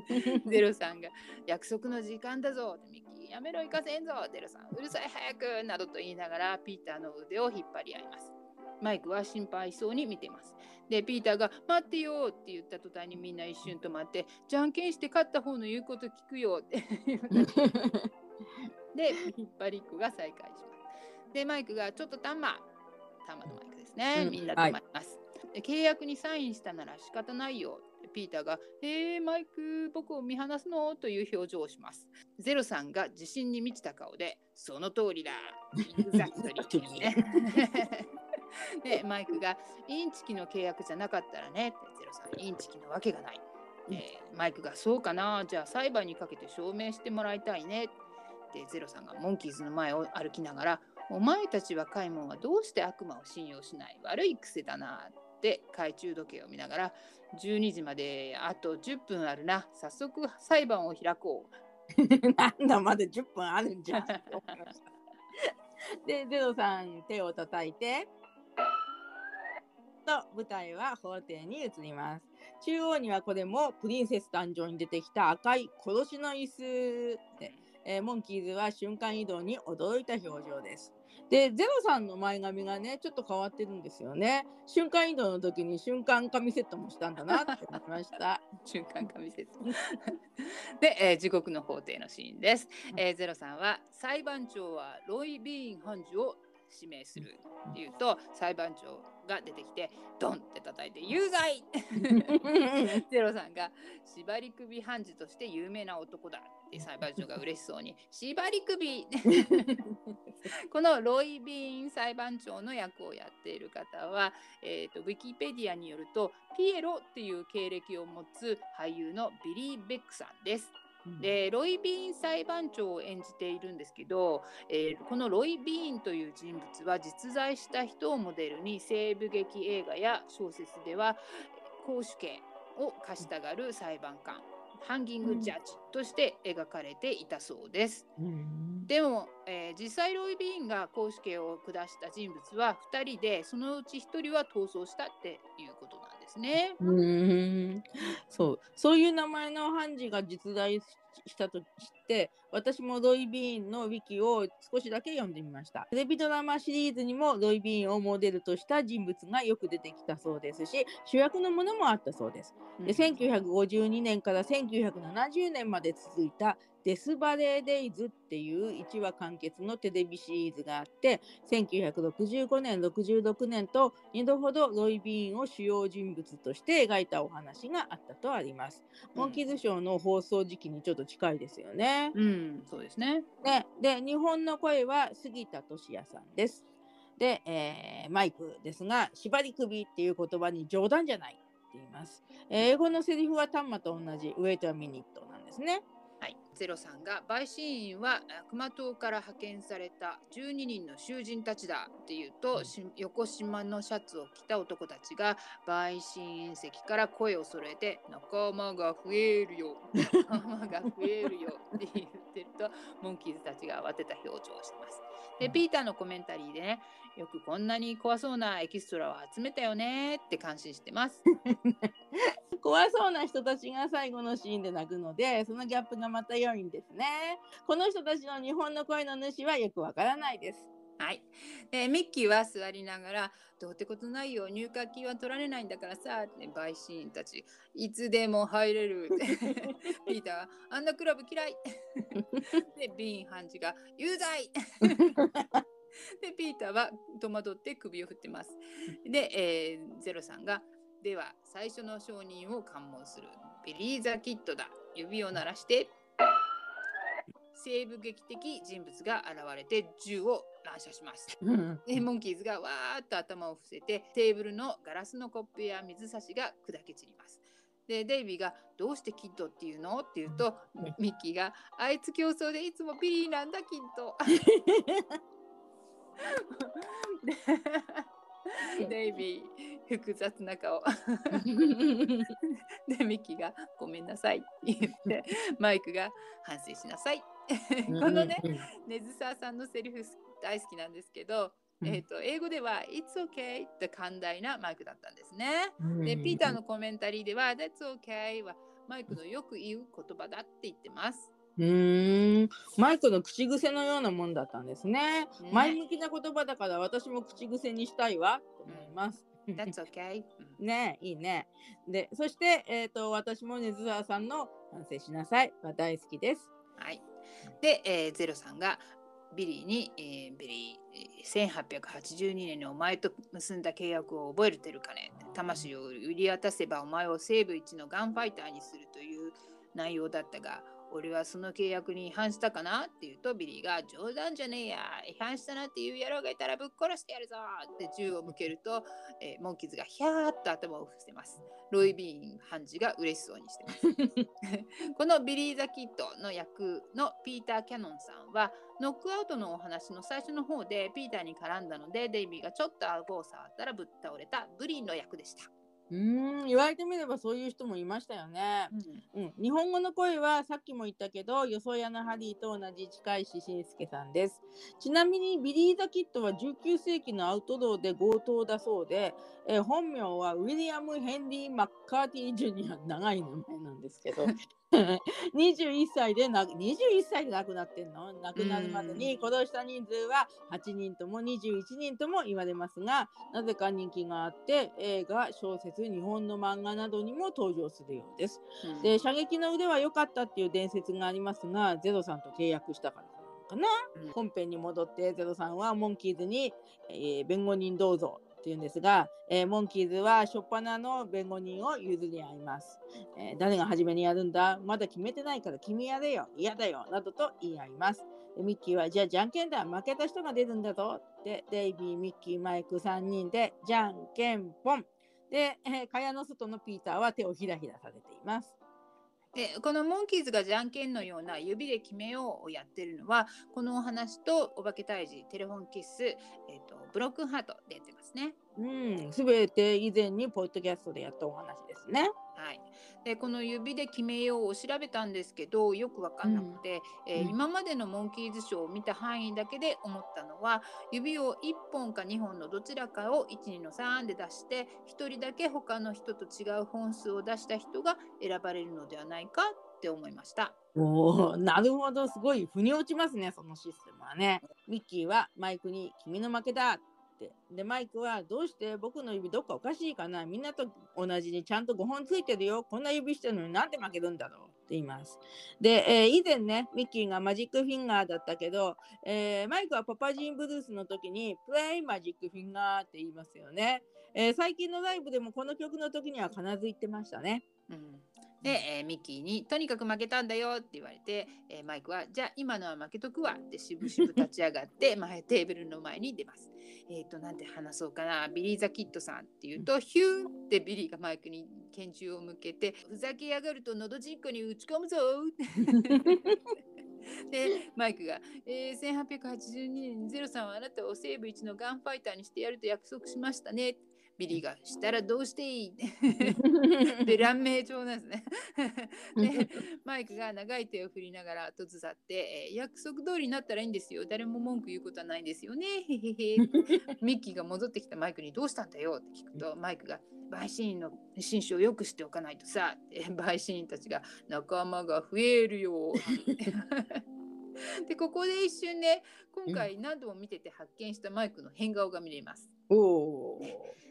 ゼロさんが約束の時間だぞって。ミッキーやめろ行かせんぞ。ゼロさんうるさい早く。などと言いながらピーターの腕を引っ張り合いますマイクは心配そうに見てます。でピーターが待ってよって言った途端にみんな一瞬止まってじゃんけんして勝った方の言うこと聞くよって。で引っ張りっこが再開します。でマイクがちょっとタンマタンマのマイクですね、うんみんな止まります、で契約にサインしたなら仕方ないよでピーターが「えー、マイク僕を見放すの?」という表情をします。ゼロさんが自信に満ちた顔で「その通りだ」 exactly ですね でマイクが「インチキの契約じゃなかったらね」ってゼロさんインチキなわけがない。えーマイクが「そうかなじゃあ裁判にかけて証明してもらいたいね」でゼロさんがモンキーズの前を歩きながら「お前たち若いもんはどうして悪魔を信用しない悪い癖だな」って懐中時計を見ながら「12時まであと10分あるな。早速裁判を開こう」なんだまだ10分あるんじゃん。でゼロさん手を叩いて。と舞台は法廷に移ります。中央にはこれもプリンセス誕生に出てきた赤い殺しの椅子で、えーモンキーズは瞬間移動に驚いた表情です。で、ゼロさんの前髪がね、ちょっと変わってるんですよね。瞬間移動の時に瞬間髪セットもしたんだなって思いました。瞬間紙セット で、えー地獄の法廷のシーンです、えーゼロさんは裁判長はロイ・ビーン判事を指名するっていうと裁判長が出てきてドンって叩いて有罪 ゼロさんが縛り首判事として有名な男だって裁判長が嬉しそうに。縛り首。このロイ・ビーン裁判長の役をやっている方は、えー、とウィキペディアによるとピエロっていう経歴を持つ俳優のビリー・ベックさんです。でロイ・ビーン裁判長を演じているんですけど、えーこのロイ・ビーンという人物は実在した人をモデルに西部劇映画や小説では公主刑を課したがる裁判官ハンギング・ジャッジとして描かれていたそうです。うん。でも、えー実際ロイ・ビーンが公主刑を下した人物は2人でそのうち1人は逃走したっていうことなんですね。うーん。そう。そういう名前の判事が実在ししたと知って私もロイ・ビーンのウィキを少しだけ読んでみました。テレビドラマシリーズにもロイ・ビーンをモデルとした人物がよく出てきたそうですし主役のものもあったそうです。で1952年から1970年まで続いたデスバレーデイズっていう1話完結のテレビシリーズがあって1965年66年と2度ほどロイ・ビーンを主要人物として描いたお話があったとあります。モンキーズショーの放送時期にちょっと近いですよね。うん、そうですね。ねで日本の声は杉田俊也さんです。で、えーマイクですが縛り首っていう言葉に冗談じゃないって言います。えー英語のセリフはタンマと同じウェイトはミニットなんですね。はい、ゼロさんが陪審員は熊島から派遣された12人の囚人たちだっていうと、し横島のシャツを着た男たちが陪審員席から声を揃えて「仲間が増えるよ 仲間が増えるよ」って言ってるとモンキーズたちが慌てた表情をしてます。でピーターのコメンタリーでねよくこんなに怖そうなエキストラを集めたよねって感心してます。怖そうな人たちが最後のシーンで泣くのでそのギャップがまた良いんですね。この人たちの日本の声の主はよくわからないです。はい、でミッキーは座りながら「どうってことないよ入会金は取られないんだからさ」って陪審員たち「いつでも入れる」っ てピーターは「あんなクラブ嫌い」でビーン判事が「有罪」でピーターは戸惑って首を振ってます。で、えーゼロさんが「では最初の証人を喚問する。ビリー・ザ・キッドだ。指を鳴らして」西部劇的人物が現れて銃を乱射します。でモンキーズがわーっと頭を伏せてテーブルのガラスのコップや水差しが砕け散ります。でデイビーが「どうしてキッドっていうの?」って言うとうんミッキーが「あいつ競争でいつもビリーなんだキッド」でデイビー複雑な顔 でミッキーが「ごめんなさい」って言ってマイクが「反省しなさい」このね根津沢さんのセリフ大好きなんですけど、うんえー、と英語では「It's okay」って寛大なマイクだったんですね。で、ピーターのコメンタリーでは「That's okay」はマイクのよく言う言葉だって言ってます。うーんマイクの口癖のようなもんだったんですね。ね前向きな言葉だから私も口癖にしたいわと思います。That's okay、うんねいいね。で、そして、えっ、と、私も根津沢さんの反省しなさいは大好きです。はい。で、えーゼロさんがビリーに、えービリー、えー1882年にお前と結んだ契約を覚えてるかね。魂を売り渡せばお前を西部一のガンファイターにするという内容だったが、俺はその契約に違反したかなって言うとビリーが冗談じゃねえや。違反したなっていう野郎がいたらぶっ殺してやるぞって銃を向けると、えーモンキーズがヒャーッと頭を伏せます。ロイ・ビーン判事が嬉しそうにしてます。このビリー・ザ・キッドの役のピーター・キャノンさんはノックアウトのお話の最初の方でピーターに絡んだのでデイビーがちょっと顎を触ったらぶっ倒れた。ブリーンの役でした、うーん言われてみればそういう人もいましたよね。うん、日本語の声はさっきも言ったけど、よそ屋のハリーと同じ近石慎介さんです。ちなみにビリー・ザ・キッドは19世紀のアウトローで強盗だそうで、えー本名はウィリアム・ヘンリー・マッカーティー・ジュニア、長い名前なんですけど、21歳でな21歳で亡くなってんの？亡くなるまでに殺した人数は8人とも21人とも言われますが、なぜか人気があって、映画、小説、日本の漫画などにも登場するようです。うん。で射撃の腕は良かったっていう伝説がありますがゼロさんと契約したからかな、うん。本編に戻ってゼロさんはモンキーズに、えー弁護人どうぞって言うんですが、えーモンキーズは初っ端の弁護人を譲り合います、えー誰が初めにやるんだ？まだ決めてないから君やれよ。嫌だよ。などと言い合います。でミッキーはじゃあじゃんけんだ。負けた人が出るんだぞ。ってデイビーミッキーマイク3人でじゃんけんぽん。で、えー、蚊帳の外のピーターは手をひらひらされています。でこのモンキーズがじゃんけんのような指で決めようをやってるのはこのお話とお化け退治テレフォンキス、えー、とブロックンハートでやってますね。うん、全て以前にポッドキャストでやったお話ですね。はい、でこの指で決めようを調べたんですけどよく分かんなくて、えーうん今までのモンキーズショーを見た範囲だけで思ったのは指を1本か2本のどちらかを12の3で出して1人だけ他の人と違う本数を出した人が選ばれるのではないかって思いました。おお、なるほど、すごい腑に落ちますね、そのシステムはね。ミッキーはマイクに君の負けだって。で、マイクはどうして僕の指どっかおかしいかな？みんなと同じにちゃんと5本ついてるよ。こんな指してるのになんで負けるんだろう？って言います。で、えー以前ね、ミッキーがマジックフィンガーだったけど、えーマイクはパパジンブルースの時にプレイマジックフィンガーって言いますよね。えー最近のライブでもこの曲の時には必ず言ってましたね。うんで、えーミッキーに「とにかく負けたんだよ」って言われて、えーマイクは「じゃあ今のは負けとくわ」ってしぶしぶ立ち上がって 前テーブルの前に出ます。えっ、となんて話そうかなビリー・ザ・キッドさんって言うとヒューってビリーがマイクに拳銃を向けて「ふざけやがるとのどちんこに打ち込むぞ」でマイクが、えー1882年にゼロさんはあなたを西部一のガンファイターにしてやると約束しましたね。ビリーがしたらどうしていい？で乱命状なんですね。でマイクが長い手を振りながらとずさって、えー約束通りになったらいいんですよ。誰も文句言うことはないんですよね。へへへ。ミッキーが戻ってきたマイクにどうしたんだよって聞くと、マイクが陪審員の紳士をよくしておかないとさ、陪審員たちが仲間が増えるよ。で、ここで一瞬ね、今回何度も見てて発見したマイクの変顔が見れます。おお。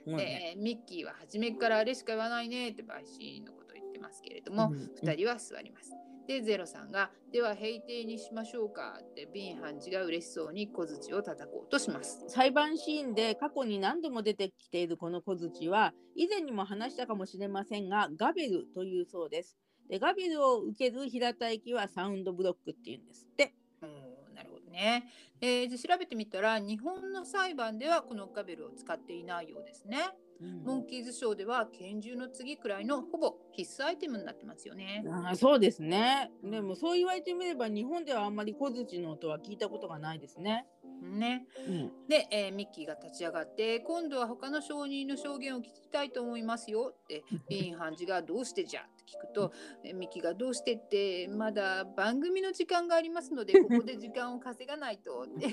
ねえーミッキーは初めからあれしか言わないねって陪審員のことを言ってますけれども、うん2人は座ります。で、ゼロさんが、では閉廷にしましょうかって、ビン判事が嬉しそうに小槌を叩こうとします。裁判シーンで過去に何度も出てきているこの小槌は以前にも話したかもしれませんがガベルというそうです。でガベルを受ける平たい木はサウンドブロックっていうんですって。うんなるほどね、えーで調べてみたら、日本の裁判ではこのガベルを使っていないようですね。モンキーズショーでは拳銃の次くらいのほぼ必須アイテムになってますよね。あーそうですね。でもそう言われてみれば日本ではあんまり小槌の音は聞いたことがないですね。ね。うん、で、えーミッキーが立ち上がって今度は他の証人の証言を聞きたいと思いますよってビーン判事がどうしてじゃ？って聞くと、えーミッキーがどうして？ってまだ番組の時間がありますので ここで時間を稼がないとって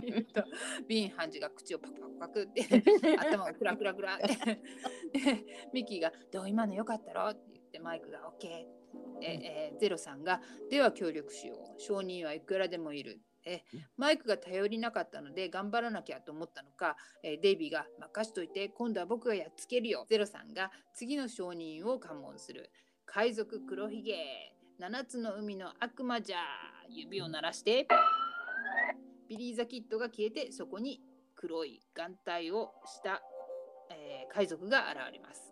言うとビーン判事が口をパクパクパクって 頭をクラクラクラってでミッキーが「どう今のよかったろ?」って言ってマイクが OK で、えーゼロさんが「では協力しよう。証人はいくらでもいる」えマイクが頼りなかったので頑張らなきゃと思ったのか、えーデイビーが任しといて今度は僕がやっつけるよ。ゼロさんが次の証人を喚問する。海賊黒ひげ。七つの海の悪魔じゃ。指を鳴らして。ビリー・ザ・キッドが消えてそこに黒い眼帯をした、えー海賊が現れます。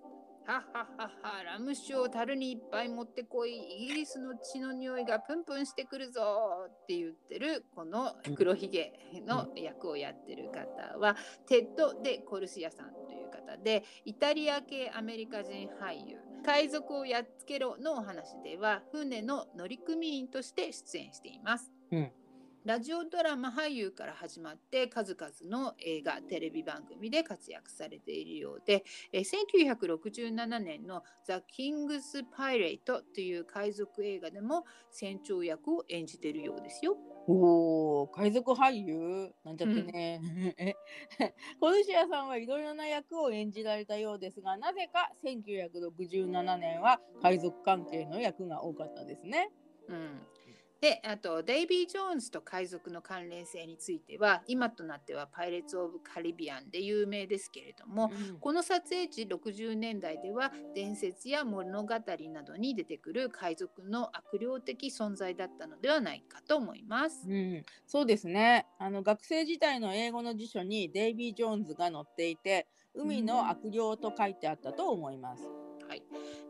ははははラム酒を樽にいっぱい持ってこいイギリスの血の匂いがプンプンしてくるぞって言ってるこの黒ひげの役をやってる方はテッド・デ・コルシアさんという方でイタリア系アメリカ人俳優「海賊をやっつけろ」のお話では船の乗組員として出演しています。うんラジオドラマ俳優から始まって数々の映画テレビ番組で活躍されているようで、えー1967年の「ザ・キングス・パイレート」という海賊映画でも船長役を演じているようですよ。おお、海賊俳優なんちゃってね。えコルシアさんはいろいろな役を演じられたようですが、なぜか1967年は海賊関係の役が多かったですね。うんであとデイビー・ジョーンズと海賊の関連性については今となっては「パイレーツ・オブ・カリビアン」で有名ですけれども、この撮影地60年代では伝説や物語などに出てくる海賊の悪霊的存在だったのではないかと思います。うん、そうですね。あの学生時代の英語の辞書にデイビー・ジョーンズが載っていて海の悪霊と書いてあったと思います。はい、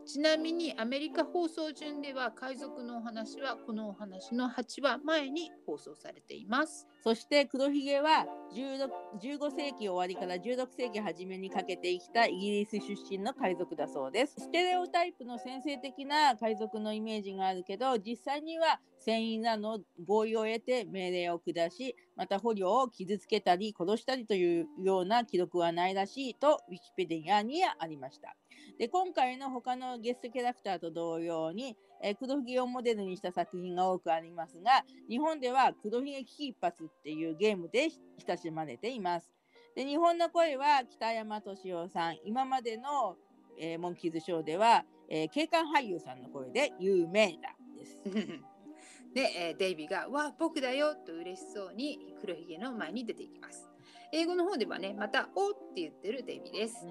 ちなみにアメリカ放送順では海賊のお話はこのお話の8話前に放送されています。そして黒ひげは15世紀終わりから16世紀初めにかけて生きたイギリス出身の海賊だそうです。ステレオタイプの先制的な海賊のイメージがあるけど実際には船員らの合意を得て命令を下しまた捕虜を傷つけたり殺したりというような記録はないらしいとウィキペディアにありました。で今回の他のゲストキャラクターと同様に、えー黒ひげをモデルにした作品が多くありますが日本では黒ひげ危機一髪っていうゲームで親しまれています。で日本の声は北山敏夫さん今までの、えーモンキーズショーでは、えー警官俳優さんの声で有名だです。で、えデイビーが「わ僕だよ!」と嬉しそうに黒ひげの前に出ていきます。英語の方ではねまた「お」って言ってるデイビーです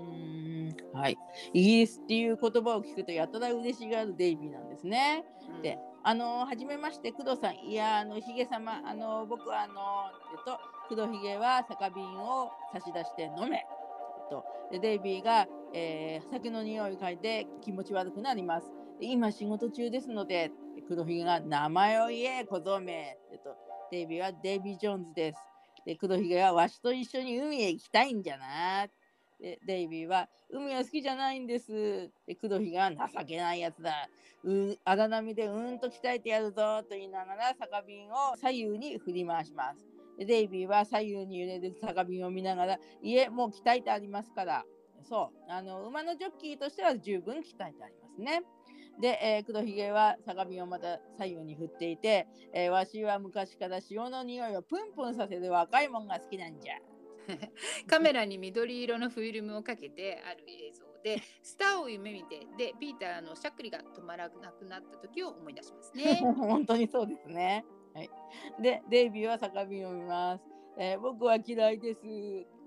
はい、イギリスっていう言葉を聞くとやたら嬉しがるデイビーなんですね。うんで、あのはじめまして工藤さんいやあのひげ様あの僕はあのえっと黒ひげは酒瓶を差し出して飲め。えっとでデイビーが、えー酒の匂いを嗅いで気持ち悪くなります。で今仕事中ですので黒ひげが名前を言え小僧め。えっとデイビーはデイビー・ジョーンズです。で黒ひげはわしと一緒に海へ行きたいんじゃな。でデイビーは海は好きじゃないんです。で黒ひげは情けないやつだ。う荒波でうんと鍛えてやるぞと言いながら酒瓶を左右に振り回します。でデイビーは左右に揺れる酒瓶を見ながら、いえ、もう鍛えてありますから。そう、あの馬のジョッキーとしては十分鍛えてありますね。で、えー黒ひげは酒瓶をまた左右に振っていて、えーわしは昔から潮の匂いをプンプンさせる若いもんが好きなんじゃ。カメラに緑色のフィルムをかけてある映像で スターを夢見てでピーターのしゃっくりが止まらなくなった時を思い出しますね。本当にそうですね。はい、で、デイビーは酒瓶を見ます、えー僕は嫌いです。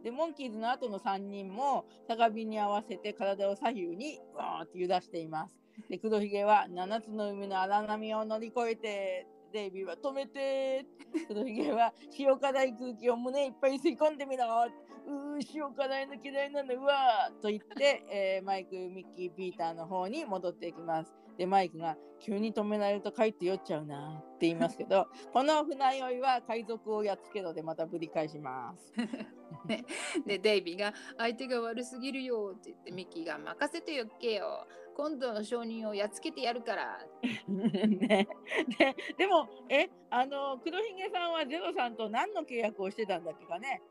で、モンキーズの後の3人も酒瓶に合わせて体を左右にわーって揺らしています。で、黒ひげは7つの海の荒波を乗り越えて、デイビーは止めて、黒ひげは塩辛い空気を胸いっぱい吸い込んでみろ。うー、塩辛いの嫌いなの、うわと言って、えーマイク、ミッキー、ピーターの方に戻っていきます。で、マイクが急に止められると帰って酔っちゃうなって言いますけど、この船酔いは海賊をやっつけろでまたぶり返します。でデイビーが「相手が悪すぎるよ」って言ってミッキーが「任せてよっけよ。今度の証人をやっつけてやるから」ね、ででも、え、あの、黒ひげさんはゼロさんと何の契約をしてたんだっけかね。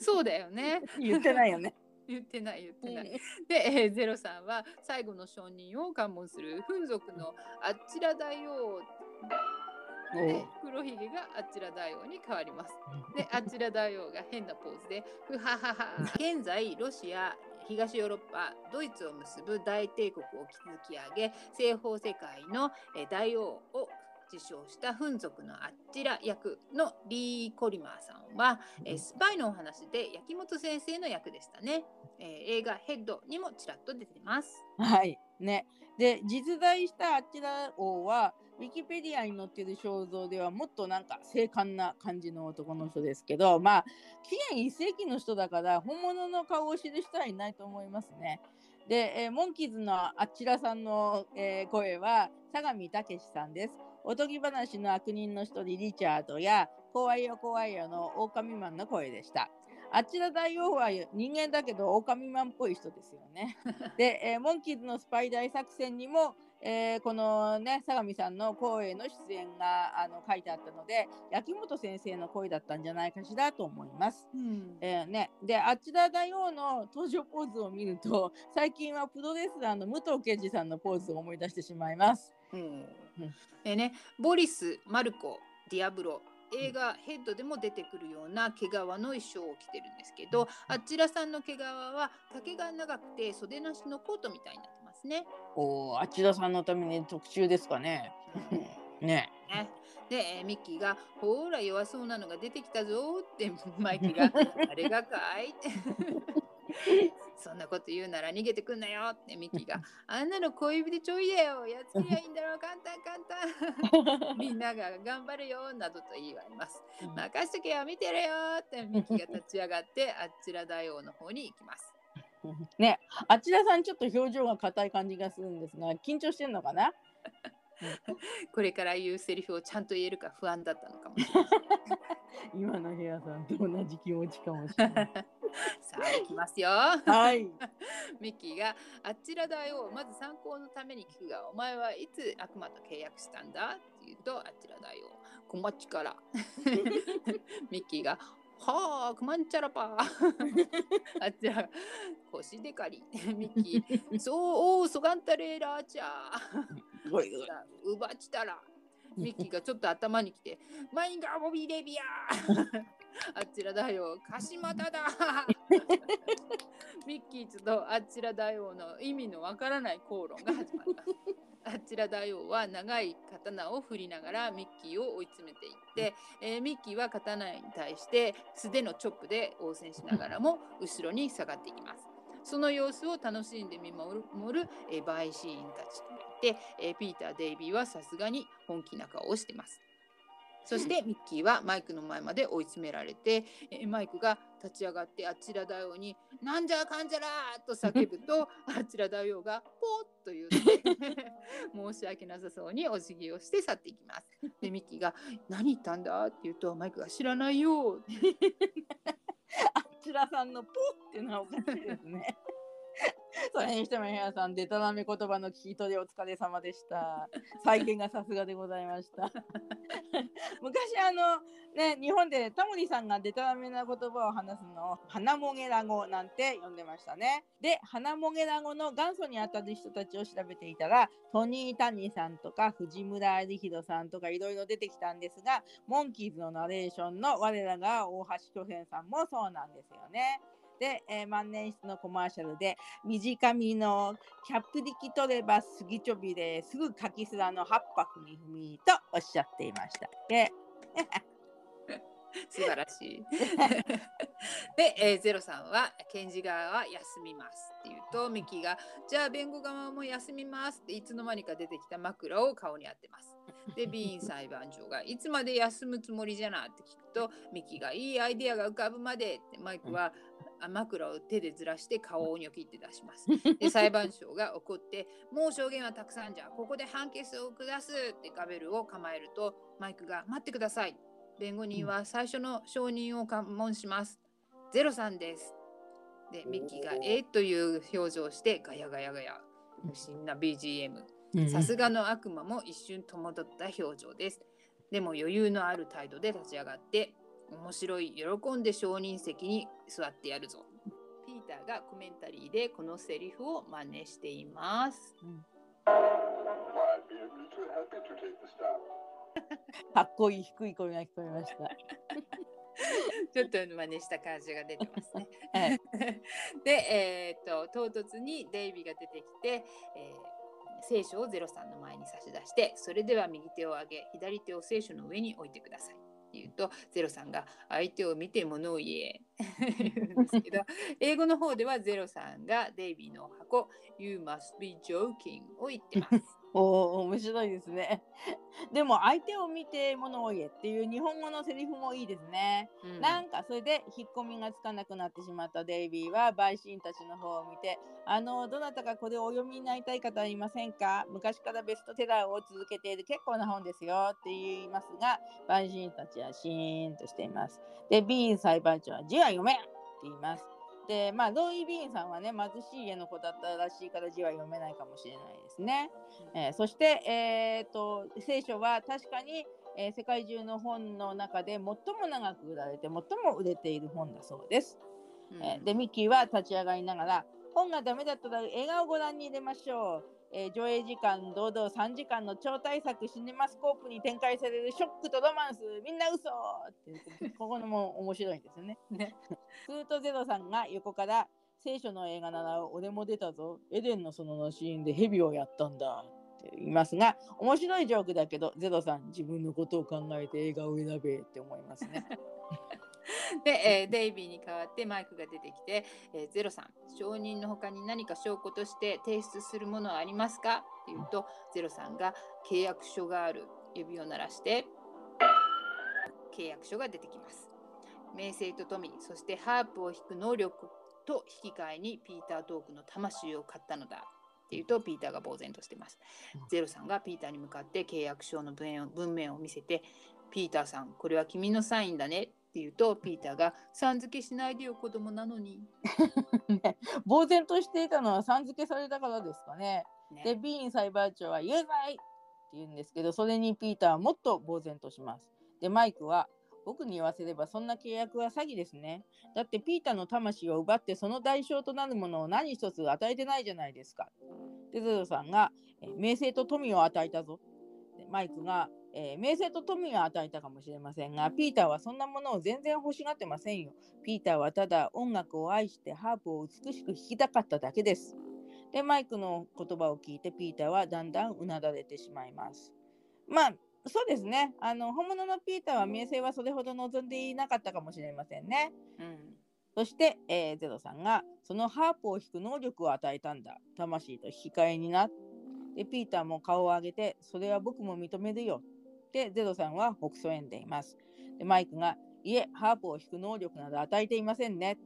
そうだよね。言ってないよね。言ってない言ってない。で、えーゼロさんは最後の証人を関門する風俗のあちらだよで黒ひげがあちら大王に変わります。で、あちら大王が変なポーズで、ふははは。現在、ロシア、東ヨーロッパ、ドイツを結ぶ大帝国を築き上げ、西方世界のえー大王を自称したフン族のあちら役のリー・コリマーさんは、えースパイのお話で焼本先生の役でしたね。えー映画ヘッドにもちらっと出てます。はい。ね。で、実在したあちら王は、ウィキペディアに載ってる肖像ではもっとなんか精悍な感じの男の人ですけどまあ紀元1世紀の人だから本物の顔を知る人はいないと思いますね。で、えーモンキーズのあちらさんの、えー声は相模武さんです。おとぎ話の悪人の一人リチャードや怖いよ怖いよの狼マンの声でした。あちら大王は人間だけど狼マンっぽい人ですよね。で、えーモンキーズのスパイ大作戦にも、えーこのね相模さんの声の出演があの書いてあったので焼本先生の声だったんじゃないかしらと思います。うんえーね、であちら大王の登場ポーズを見ると最近はプロレスラーの武藤敬司さんのポーズを思い出してしまいます。ね、ボリス、マルコ、ディアブロ、映画ヘッドでも出てくるような毛皮の衣装を着てるんですけど、あちらさんの毛皮は丈が長くて袖なしのコートみたいになってますね。おーあちらさんのために特注ですかね。ね。ねで、えーミッキーが「ほら弱そうなのが出てきたぞ」ってマイクが「あれがかい?」ってそんなこと言うなら逃げてくんなよってミッキーが「あんなの小指でちょいだよ。やっつけりゃいいんだろ。簡単簡単。みんなが頑張るよ」などと言いわれます「任しとけよ見てるよ」ってミッキーが立ち上がってあちら大王の方に行きます。ね、あちらさんちょっと表情が硬い感じがするんですが緊張してんのかな？これから言うセリフをちゃんと言えるか不安だったのかもしれない 今の部屋さんと同じ気持ちかもしれない。さあ行きますよ。はい。ミッキーがあちらだよまず参考のために聞くがお前はいつ悪魔と契約したんだって言うとあちらだよこまっちから。ミッキーがはあくまんちゃらぱ。あちら腰でかり。ミッキーそうおうそがんたれラーチャーごいうばちたらミッキーがちょっと頭にきて「マインガーボビーレビアー! 」あちらだよ鹿島田だ ミッキーとあちら大王の意味のわからない口論が始まります。あちら大王は長い刀を振りながらミッキーを追い詰めていって、えーミッキーは刀に対して素手のチョップで応戦しながらも後ろに下がっていきます。その様子を楽しんで見守るえーバイシーンたちがいて、えーピーター・デイビーはさすがに本気な顔をしてます。そしてミッキーはマイクの前まで追い詰められて、えーマイクが立ち上がってあちら大王に「なんじゃかんじゃら!」と叫ぶと あちら大王が「ポッ!」と言って 申し訳なさそうにお辞儀をして去っていきます。でミッキーが「何言ったんだ?」って言うとマイクが「知らないよ」あ ちらさんのポーっていうのはおかしいですね。それにしても部屋さん、デタラメ言葉の聞き取りお疲れ様でした。再現がさすがでございました。昔あのね日本でタモリさんがデタラメな言葉を話すのを花もげら語なんて呼んでましたね。で花もげら語の元祖にあたる人たちを調べていたらトニー・タニーさんとか藤村有弘さんとかいろいろ出てきたんですがモンキーズのナレーションの我らが大橋巨泉さんもそうなんですよね。で、えー万年筆のコマーシャルで短みのキャップ力取れば杉ちょびですぐ柿すらの葉っぱふみふみとおっしゃっていました。で 素晴らしい。で、えーゼロさんは検事側は休みますって言うとミキがじゃあ弁護側も休みますっていつの間にか出てきた枕を顔に当てます。で ビーン裁判長がいつまで休むつもりじゃなって聞くとミキがいいアイデアが浮かぶまでってマイクはあ枕を手でずらして顔をニョキって出します。で 裁判長が怒ってもう証言はたくさんじゃここで判決を下すってガベルを構えるとマイクが待ってください弁護人は最初の証人を喚問します。ゼロさんです。で、ミッキーがえーという表情をしてガヤガヤガヤ。不審な BGM。さすがの悪魔も一瞬戸惑った表情です。でも余裕のある態度で立ち上がって、面白い、喜んで証人席に座ってやるぞ。ピーターがコメンタリーでこのセリフを真似しています。かっこいい低い声が聞こえました。ちょっと真似した感じが出てますね。はい で、えー、と唐突にデイビーが出てきて、えー聖書をゼロさんの前に差し出してそれでは右手を上げ左手を聖書の上に置いてください。って言うとゼロさんが相手を見て物を言え 言うんですけど英語の方ではゼロさんがデイビーの箱 You must be joking を言ってます。おお面白いですね。でも相手を見て物を言えっていう日本語のセリフもいいですね。うんなんかそれで引っ込みがつかなくなってしまったデイビーは陪審たちの方を見て「あのどなたかこれをお読みになりたい方はいませんか？昔からベストセラーを続けている結構な本ですよ」って言いますが陪審たちはシーンとしています。でビーン裁判長は「字は読めん!」って言います。でまあロイ・ビーンさんはね貧しい家の子だったらしいから字は読めないかもしれないですね。えーそして、えー、と聖書は確かに、えー世界中の本の中で最も長く売られて最も売れている本だそうです。うんえーでミッキーは立ち上がりながら本がダメだったら映画をご覧に入れましょう。えー上映時間堂々3時間の超大作シネマスコープに展開されるショックとロマンスみんな嘘って言ってここのも面白いんですよね。ねクートゼロさんが横から聖書の映画なら俺も出たぞ。エデンの園のシーンでヘビをやったんだ。って言いますが、面白いジョークだけど、ゼロさん自分のことを考えて映画を選べって思いますね。で、えーデイビーに代わってマイクが出てきて、えーゼロさん証人の他に何か証拠として提出するものはありますか？っていうとゼロさんが契約書がある指を鳴らして契約書が出てきます。名声と富そしてハープを弾く能力と引き換えにピーター・トークの魂を買ったのだ。っていうとピーターが呆然としてます。うん。ゼロさんがピーターに向かって契約書の文面を見せてピーターさん、これは君のサインだねって言うと、ピーターが、さん付けしないでよ、子供なのに。ね呆然としていたのはさん付けされたからですかね。ねで、ビーン裁判長は有罪って言うんですけど、それにピーターはもっと呆然とします。で、マイクは、僕に言わせればそんな契約は詐欺ですね。だってピーターの魂を奪ってその代償となるものを何一つ与えてないじゃないですか。で、ゼロさんが、えー名声と富を与えたぞ。でマイクが、えー名声と富を与えたかもしれませんが、ピーターはそんなものを全然欲しがってませんよ。ピーターはただ音楽を愛してハープを美しく弾きたかっただけです。で、マイクの言葉を聞いてピーターはだんだんうなだれてしまいます。まあ、そうですね。あの本物のピーターは名声はそれほど望んでいなかったかもしれませんね。うん。そして、えーゼロさんがそのハープを弾く能力を与えたんだ。魂と引き換えにな。で、ピーターも顔を上げて、それは僕も認めるよ。で、ゼロさんは北総園でいます。で、マイクが、いえ、ハープを弾く能力など与えていませんね。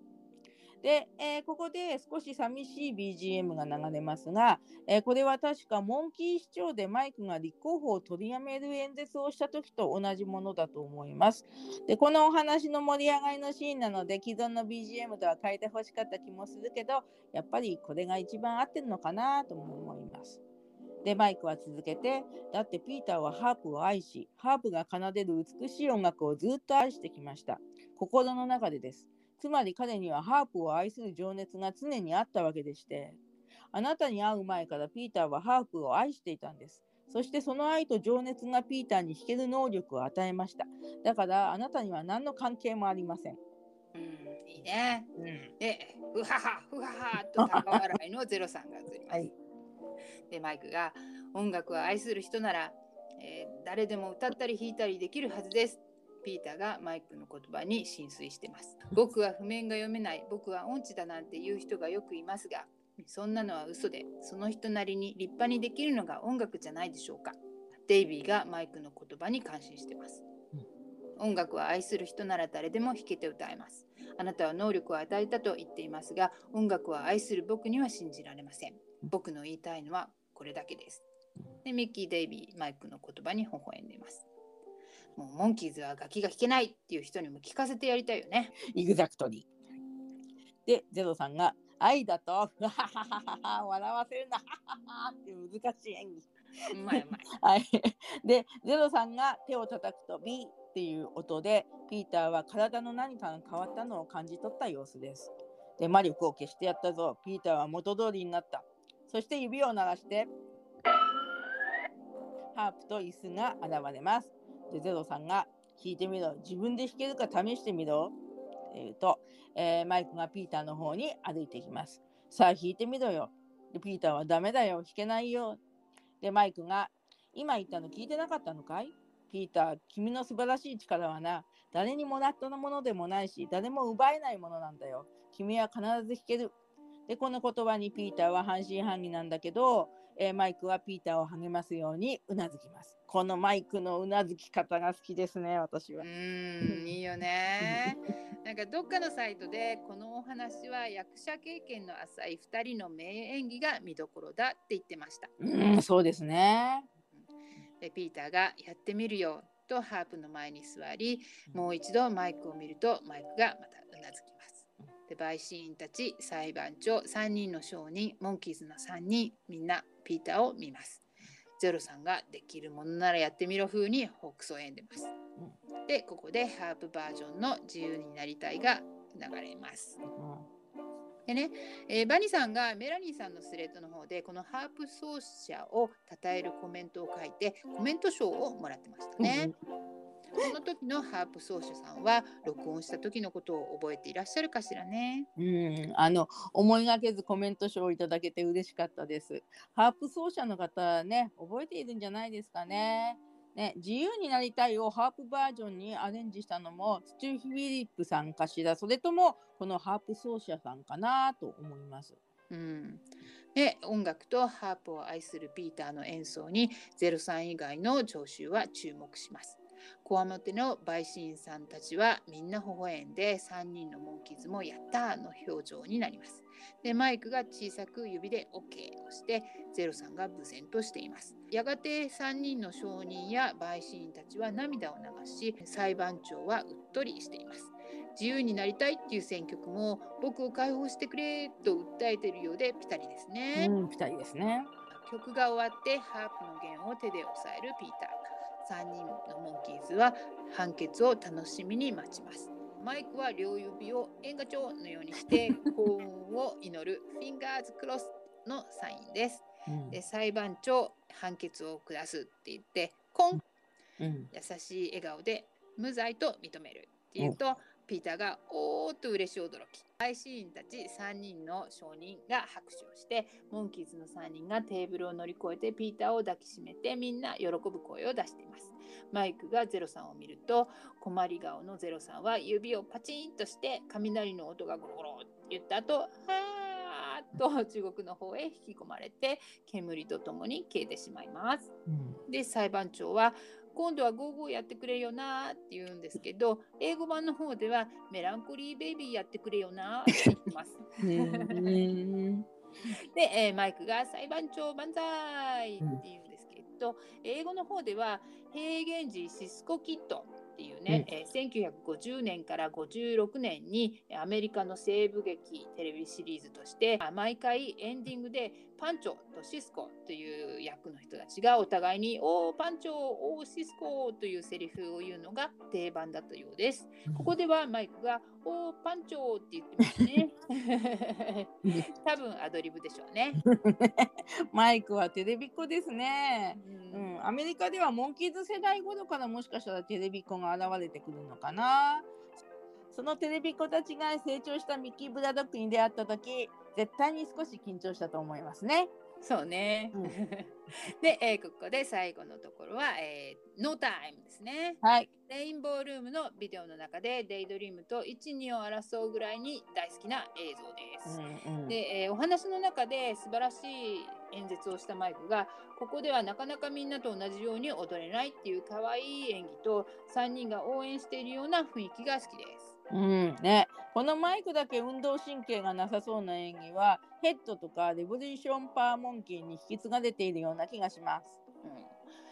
で、えーここで少し寂しい BGM が流れますが、えーこれは確かモンキー市長でマイクが立候補を取りやめる演説をした時と同じものだと思います。で、このお話の盛り上がりのシーンなので、既存の BGM とは変えてほしかった気もするけど、やっぱりこれが一番合ってるのかなとも思います。で、マイクは続けて、だってピーターはハープを愛し、ハープが奏でる美しい音楽をずっと愛してきました。心の中でです。つまり彼にはハープを愛する情熱が常にあったわけでして、あなたに会う前からピーターはハープを愛していたんです。そしてその愛と情熱がピーターに弾ける能力を与えました。だからあなたには何の関係もありません。うん、いいね。うん、で、ふはは、ふははと高笑いのゼロさんが映ります。はいで、マイクが、音楽を愛する人なら、えー誰でも歌ったり弾いたりできるはずです。ピーターがマイクの言葉に浸水してます。僕は譜面が読めない、僕は音痴だなんて言う人がよくいますが、そんなのは嘘で、その人なりに立派にできるのが音楽じゃないでしょうか。デイビーがマイクの言葉に感心してます。音楽を愛する人なら誰でも弾けて歌えます。あなたは能力を与えたと言っていますが、音楽を愛する僕には信じられません。僕の言いたいのはこれだけです。で、ミッキー・デイビー、マイクの言葉に微笑んでいます。もうモンキーズは楽器が弾けないっていう人にも聞かせてやりたいよね。イグザクトリー。で、ゼロさんが、愛だと、笑わせるな、って難しい演技。うまいうまい。はい。で、ゼロさんが手を叩くと、ビーっていう音で、ピーターは体の何かが変わったのを感じ取った様子です。で、魔力を消してやったぞ。ピーターは元通りになった。そして指を鳴らして、ハープと椅子が現れます。で、ゼロさんが弾いてみろ。自分で弾けるか試してみろ。って言うと、えーマイクがピーターの方に歩いてきます。さあ弾いてみろよ。で、ピーターはダメだよ。弾けないよ。で、マイクが、今言ったの聞いてなかったのかい？ピーター、君の素晴らしい力はな、誰にもらったものでもないし、誰も奪えないものなんだよ。君は必ず弾ける。で、この言葉にピーターは半信半疑なんだけど、えーマイクはピーターを励ますようにうなずきます。このマイクのうなずき方が好きですね、私うは。ーんいいよね。なんかどっかのサイトでこのお話は役者経験の浅い2人の名演技が見どころだって言ってました。うん、そうですね。でピーターがやってみるよとハープの前に座りもう一度マイクを見るとマイクがまたうなずき陪審員たち裁判長3人の証人モンキーズの3人みんなピーターを見ます。ゼロさんができるものならやってみろ風にホークスを演んでます。でここでハープバージョンの自由になりたいが流れます。でね、えーバニさんがメラニーさんのスレッドの方でこのハープ奏者を称えるコメントを書いてコメント賞をもらってましたね。この時のハープ奏者さんは録音した時のことを覚えていらっしゃるかしらね。うん、あの思いがけずコメント賞をいただけて嬉しかったです。ハープ奏者の方ね、覚えているんじゃないですかね。ね、自由になりたいをハープバージョンにアレンジしたのもスチュー・フィリップさんかしら、それともこのハープ奏者さんかなと思います。うん、で音楽とハープを愛するピーターの演奏にゼロさん以外の聴衆は注目します。こわもての陪審員さんたちはみんな微笑んで3人のモンキーズもやったーの表情になります。でマイクが小さく指で OK をしてゼロさんが無然としています。やがて3人の証人や陪審員たちは涙を流し裁判長はうっとりしています。自由になりたいっていう選曲も僕を解放してくれと訴えているようでピタリですね。うん、二人ですね。曲が終わってハープの弦を手で押さえるピーター。3人のモンキーズは判決を楽しみに待ちます。マイクは両指を円ガチョのようにして 幸運を祈るフィンガーズクロスのサインです。うんで裁判長判決を下すって言ってコンうん優しい笑顔で無罪と認めるって言うとピーターがおーっと嬉しい驚き。陪審員たち3人の証人が拍手をしてモンキーズの3人がテーブルを乗り越えてピーターを抱きしめてみんな喜ぶ声を出しています。マイクがゼロさんを見ると困り顔のゼロさんは指をパチンとして雷の音がゴロゴロって言った後はーっと地獄の方へ引き込まれて煙とともに消えてしまいます。うん。で裁判長は今度はゴーゴーやってくれよなって言うんですけど英語版の方ではメランコリーベイビーやってくれよなって言ってます。うん で、えーマイクが裁判長万歳って言うんですけど、英語の方では平原寺シスコキッドっていうね、えー1950年から56年にアメリカの西部劇テレビシリーズとしてあ毎回エンディングでパンチョとシスコという役の人たちがお互いに「おーパンチョおーシスコ」というセリフを言うのが定番だったようです。ここではマイクが「おーパンチョ」って言ってますね。多分アドリブでしょうね。マイクはテレビっ子ですね。ううんん、アメリカではモンキーズ世代頃からもしかしたらテレビっ子が現れてくるのかな。そのテレビっ子たちが成長したミッキー・ブラドックに出会った時絶対に少し緊張したと思いますね。そうね。うん で、えーここで最後のところは、えー、ノータイムですね。はい。レインボールームのビデオの中でデイドリームと1、2を争うぐらいに大好きな映像です。うんうんで、えーお話の中で素晴らしい演説をしたマイクがここではなかなかみんなと同じように踊れないっていう可愛い演技と3人が応援しているような雰囲気が好きです。うんね、このマイクだけ運動神経がなさそうな演技はヘッドとかレボリューションパーモンキーに引き継がれているような気がします。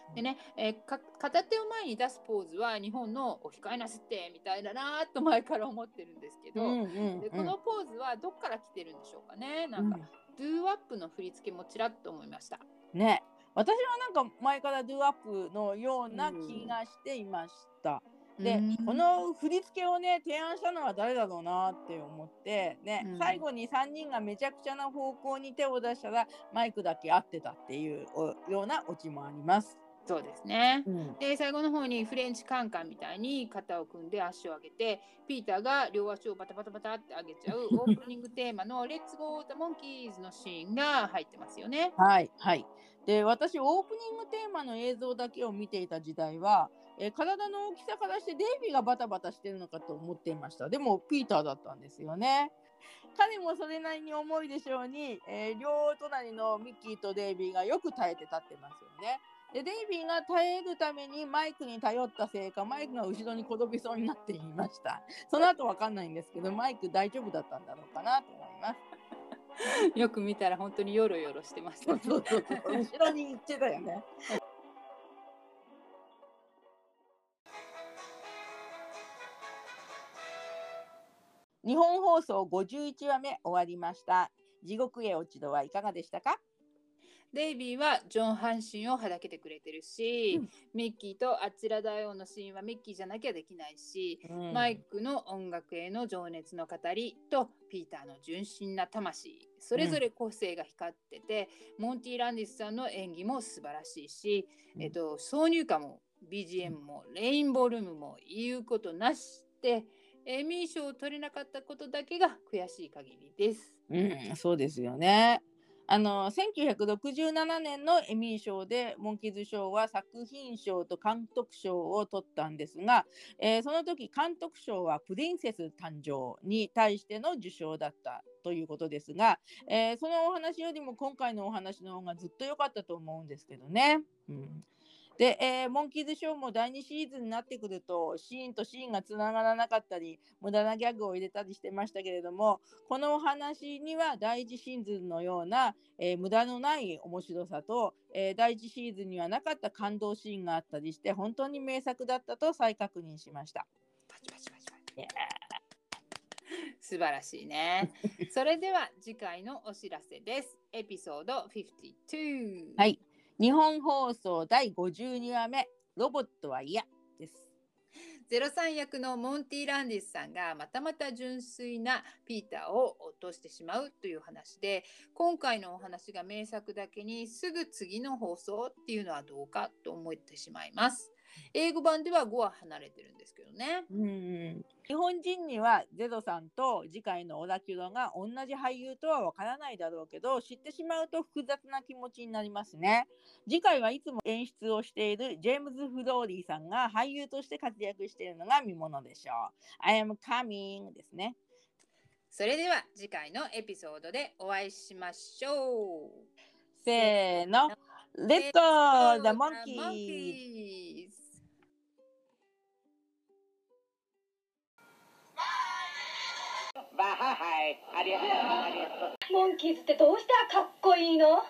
うん、でね、えーか片手を前に出すポーズは日本のお控えなすってみたいだなと前から思ってるんですけど、うんうんでこのポーズはどっから来てるんでしょうかね。なんか、ドゥーアップの振り付けもちらっと思いました。うんね。私はなんか前からドゥアップのような気がしていました。で、うんこの振り付けをね提案したのは誰だろうなって思ってね、うん最後に3人がめちゃくちゃな方向に手を出したらマイクだけ合ってたっていうおようなオチもあります。そうですね。うんで最後の方にフレンチカンカンみたいに肩を組んで足を上げてピーターが両足をバタバタバタって上げちゃう オープニングテーマの「レッツゴーザモンキーズ」のシーンが入ってますよね。はいはい。で私オープニングテーマの映像だけを見ていた時代は、えー体の大きさからしてデイビーがバタバタしてるのかと思っていました。でもピーターだったんですよね。彼もそれなりに重いでしょうに、えー両隣のミッキーとデイビーがよく耐えて立ってますよね。でデイビーが耐えるためにマイクに頼ったせいかマイクが後ろに転びそうになっていました。その後わかんないんですけどマイク大丈夫だったんだろうかなと思います。よく見たら本当にヨロヨロしてましたそうそうそう後ろに行ってたよね。日本放送51話目終わりました。地獄へ落ち度はいかがでしたか？デイビーはジョン半身をはだけてくれてるし、うん。ミッキーとあちらだよのシーンはミッキーじゃなきゃできないし、マイクの音楽への情熱の語りとピーターの純真な魂。それぞれ個性が光ってて、モンティ・ランディスさんの演技も素晴らしいし、うん。えっと、挿入歌も BGM もレインボールームも言うことなしでエミー賞を取れなかったことだけが悔しい限りです。うん、そうですよね。あの1967年のエミー賞でモンキーズ賞は作品賞と監督賞を取ったんですが、えーその時監督賞はプリンセス誕生に対しての受賞だったということですが、えーそのお話よりも今回のお話の方がずっと良かったと思うんですけどね。うんで、えーモンキーズショーも第2シーズンになってくるとシーンとシーンがつながらなかったり無駄なギャグを入れたりしてましたけれどもこのお話には第1シーズンのような、えー無駄のない面白さと、えー第1シーズンにはなかった感動シーンがあったりして本当に名作だったと再確認しました。パチパチパチパチ素晴らしいね。それでは次回のお知らせです。エピソード52。はい、日本放送第52話目「ロボットは嫌」です。03役のモンティ・ランディスさんがまたまた純粋なピーターを落としてしまうという話で今回のお話が名作だけにすぐ次の放送っていうのはどうかと思ってしまいます。英語版では5話離れてるんですけどね。うん日本人にはゼロさんと次回のオラキュラが同じ俳優とはわからないだろうけど知ってしまうと複雑な気持ちになりますね次回はいつも演出をしているジェームズ・フローリーさんが俳優として活躍しているのが見ものでしょう I am coming ですねそれでは次回のエピソードでお会いしましょう。せーの Let's go! The monkey! monkeys バハハイありがとう。ありがとう。モンキーズってどうしたらかっこいいの？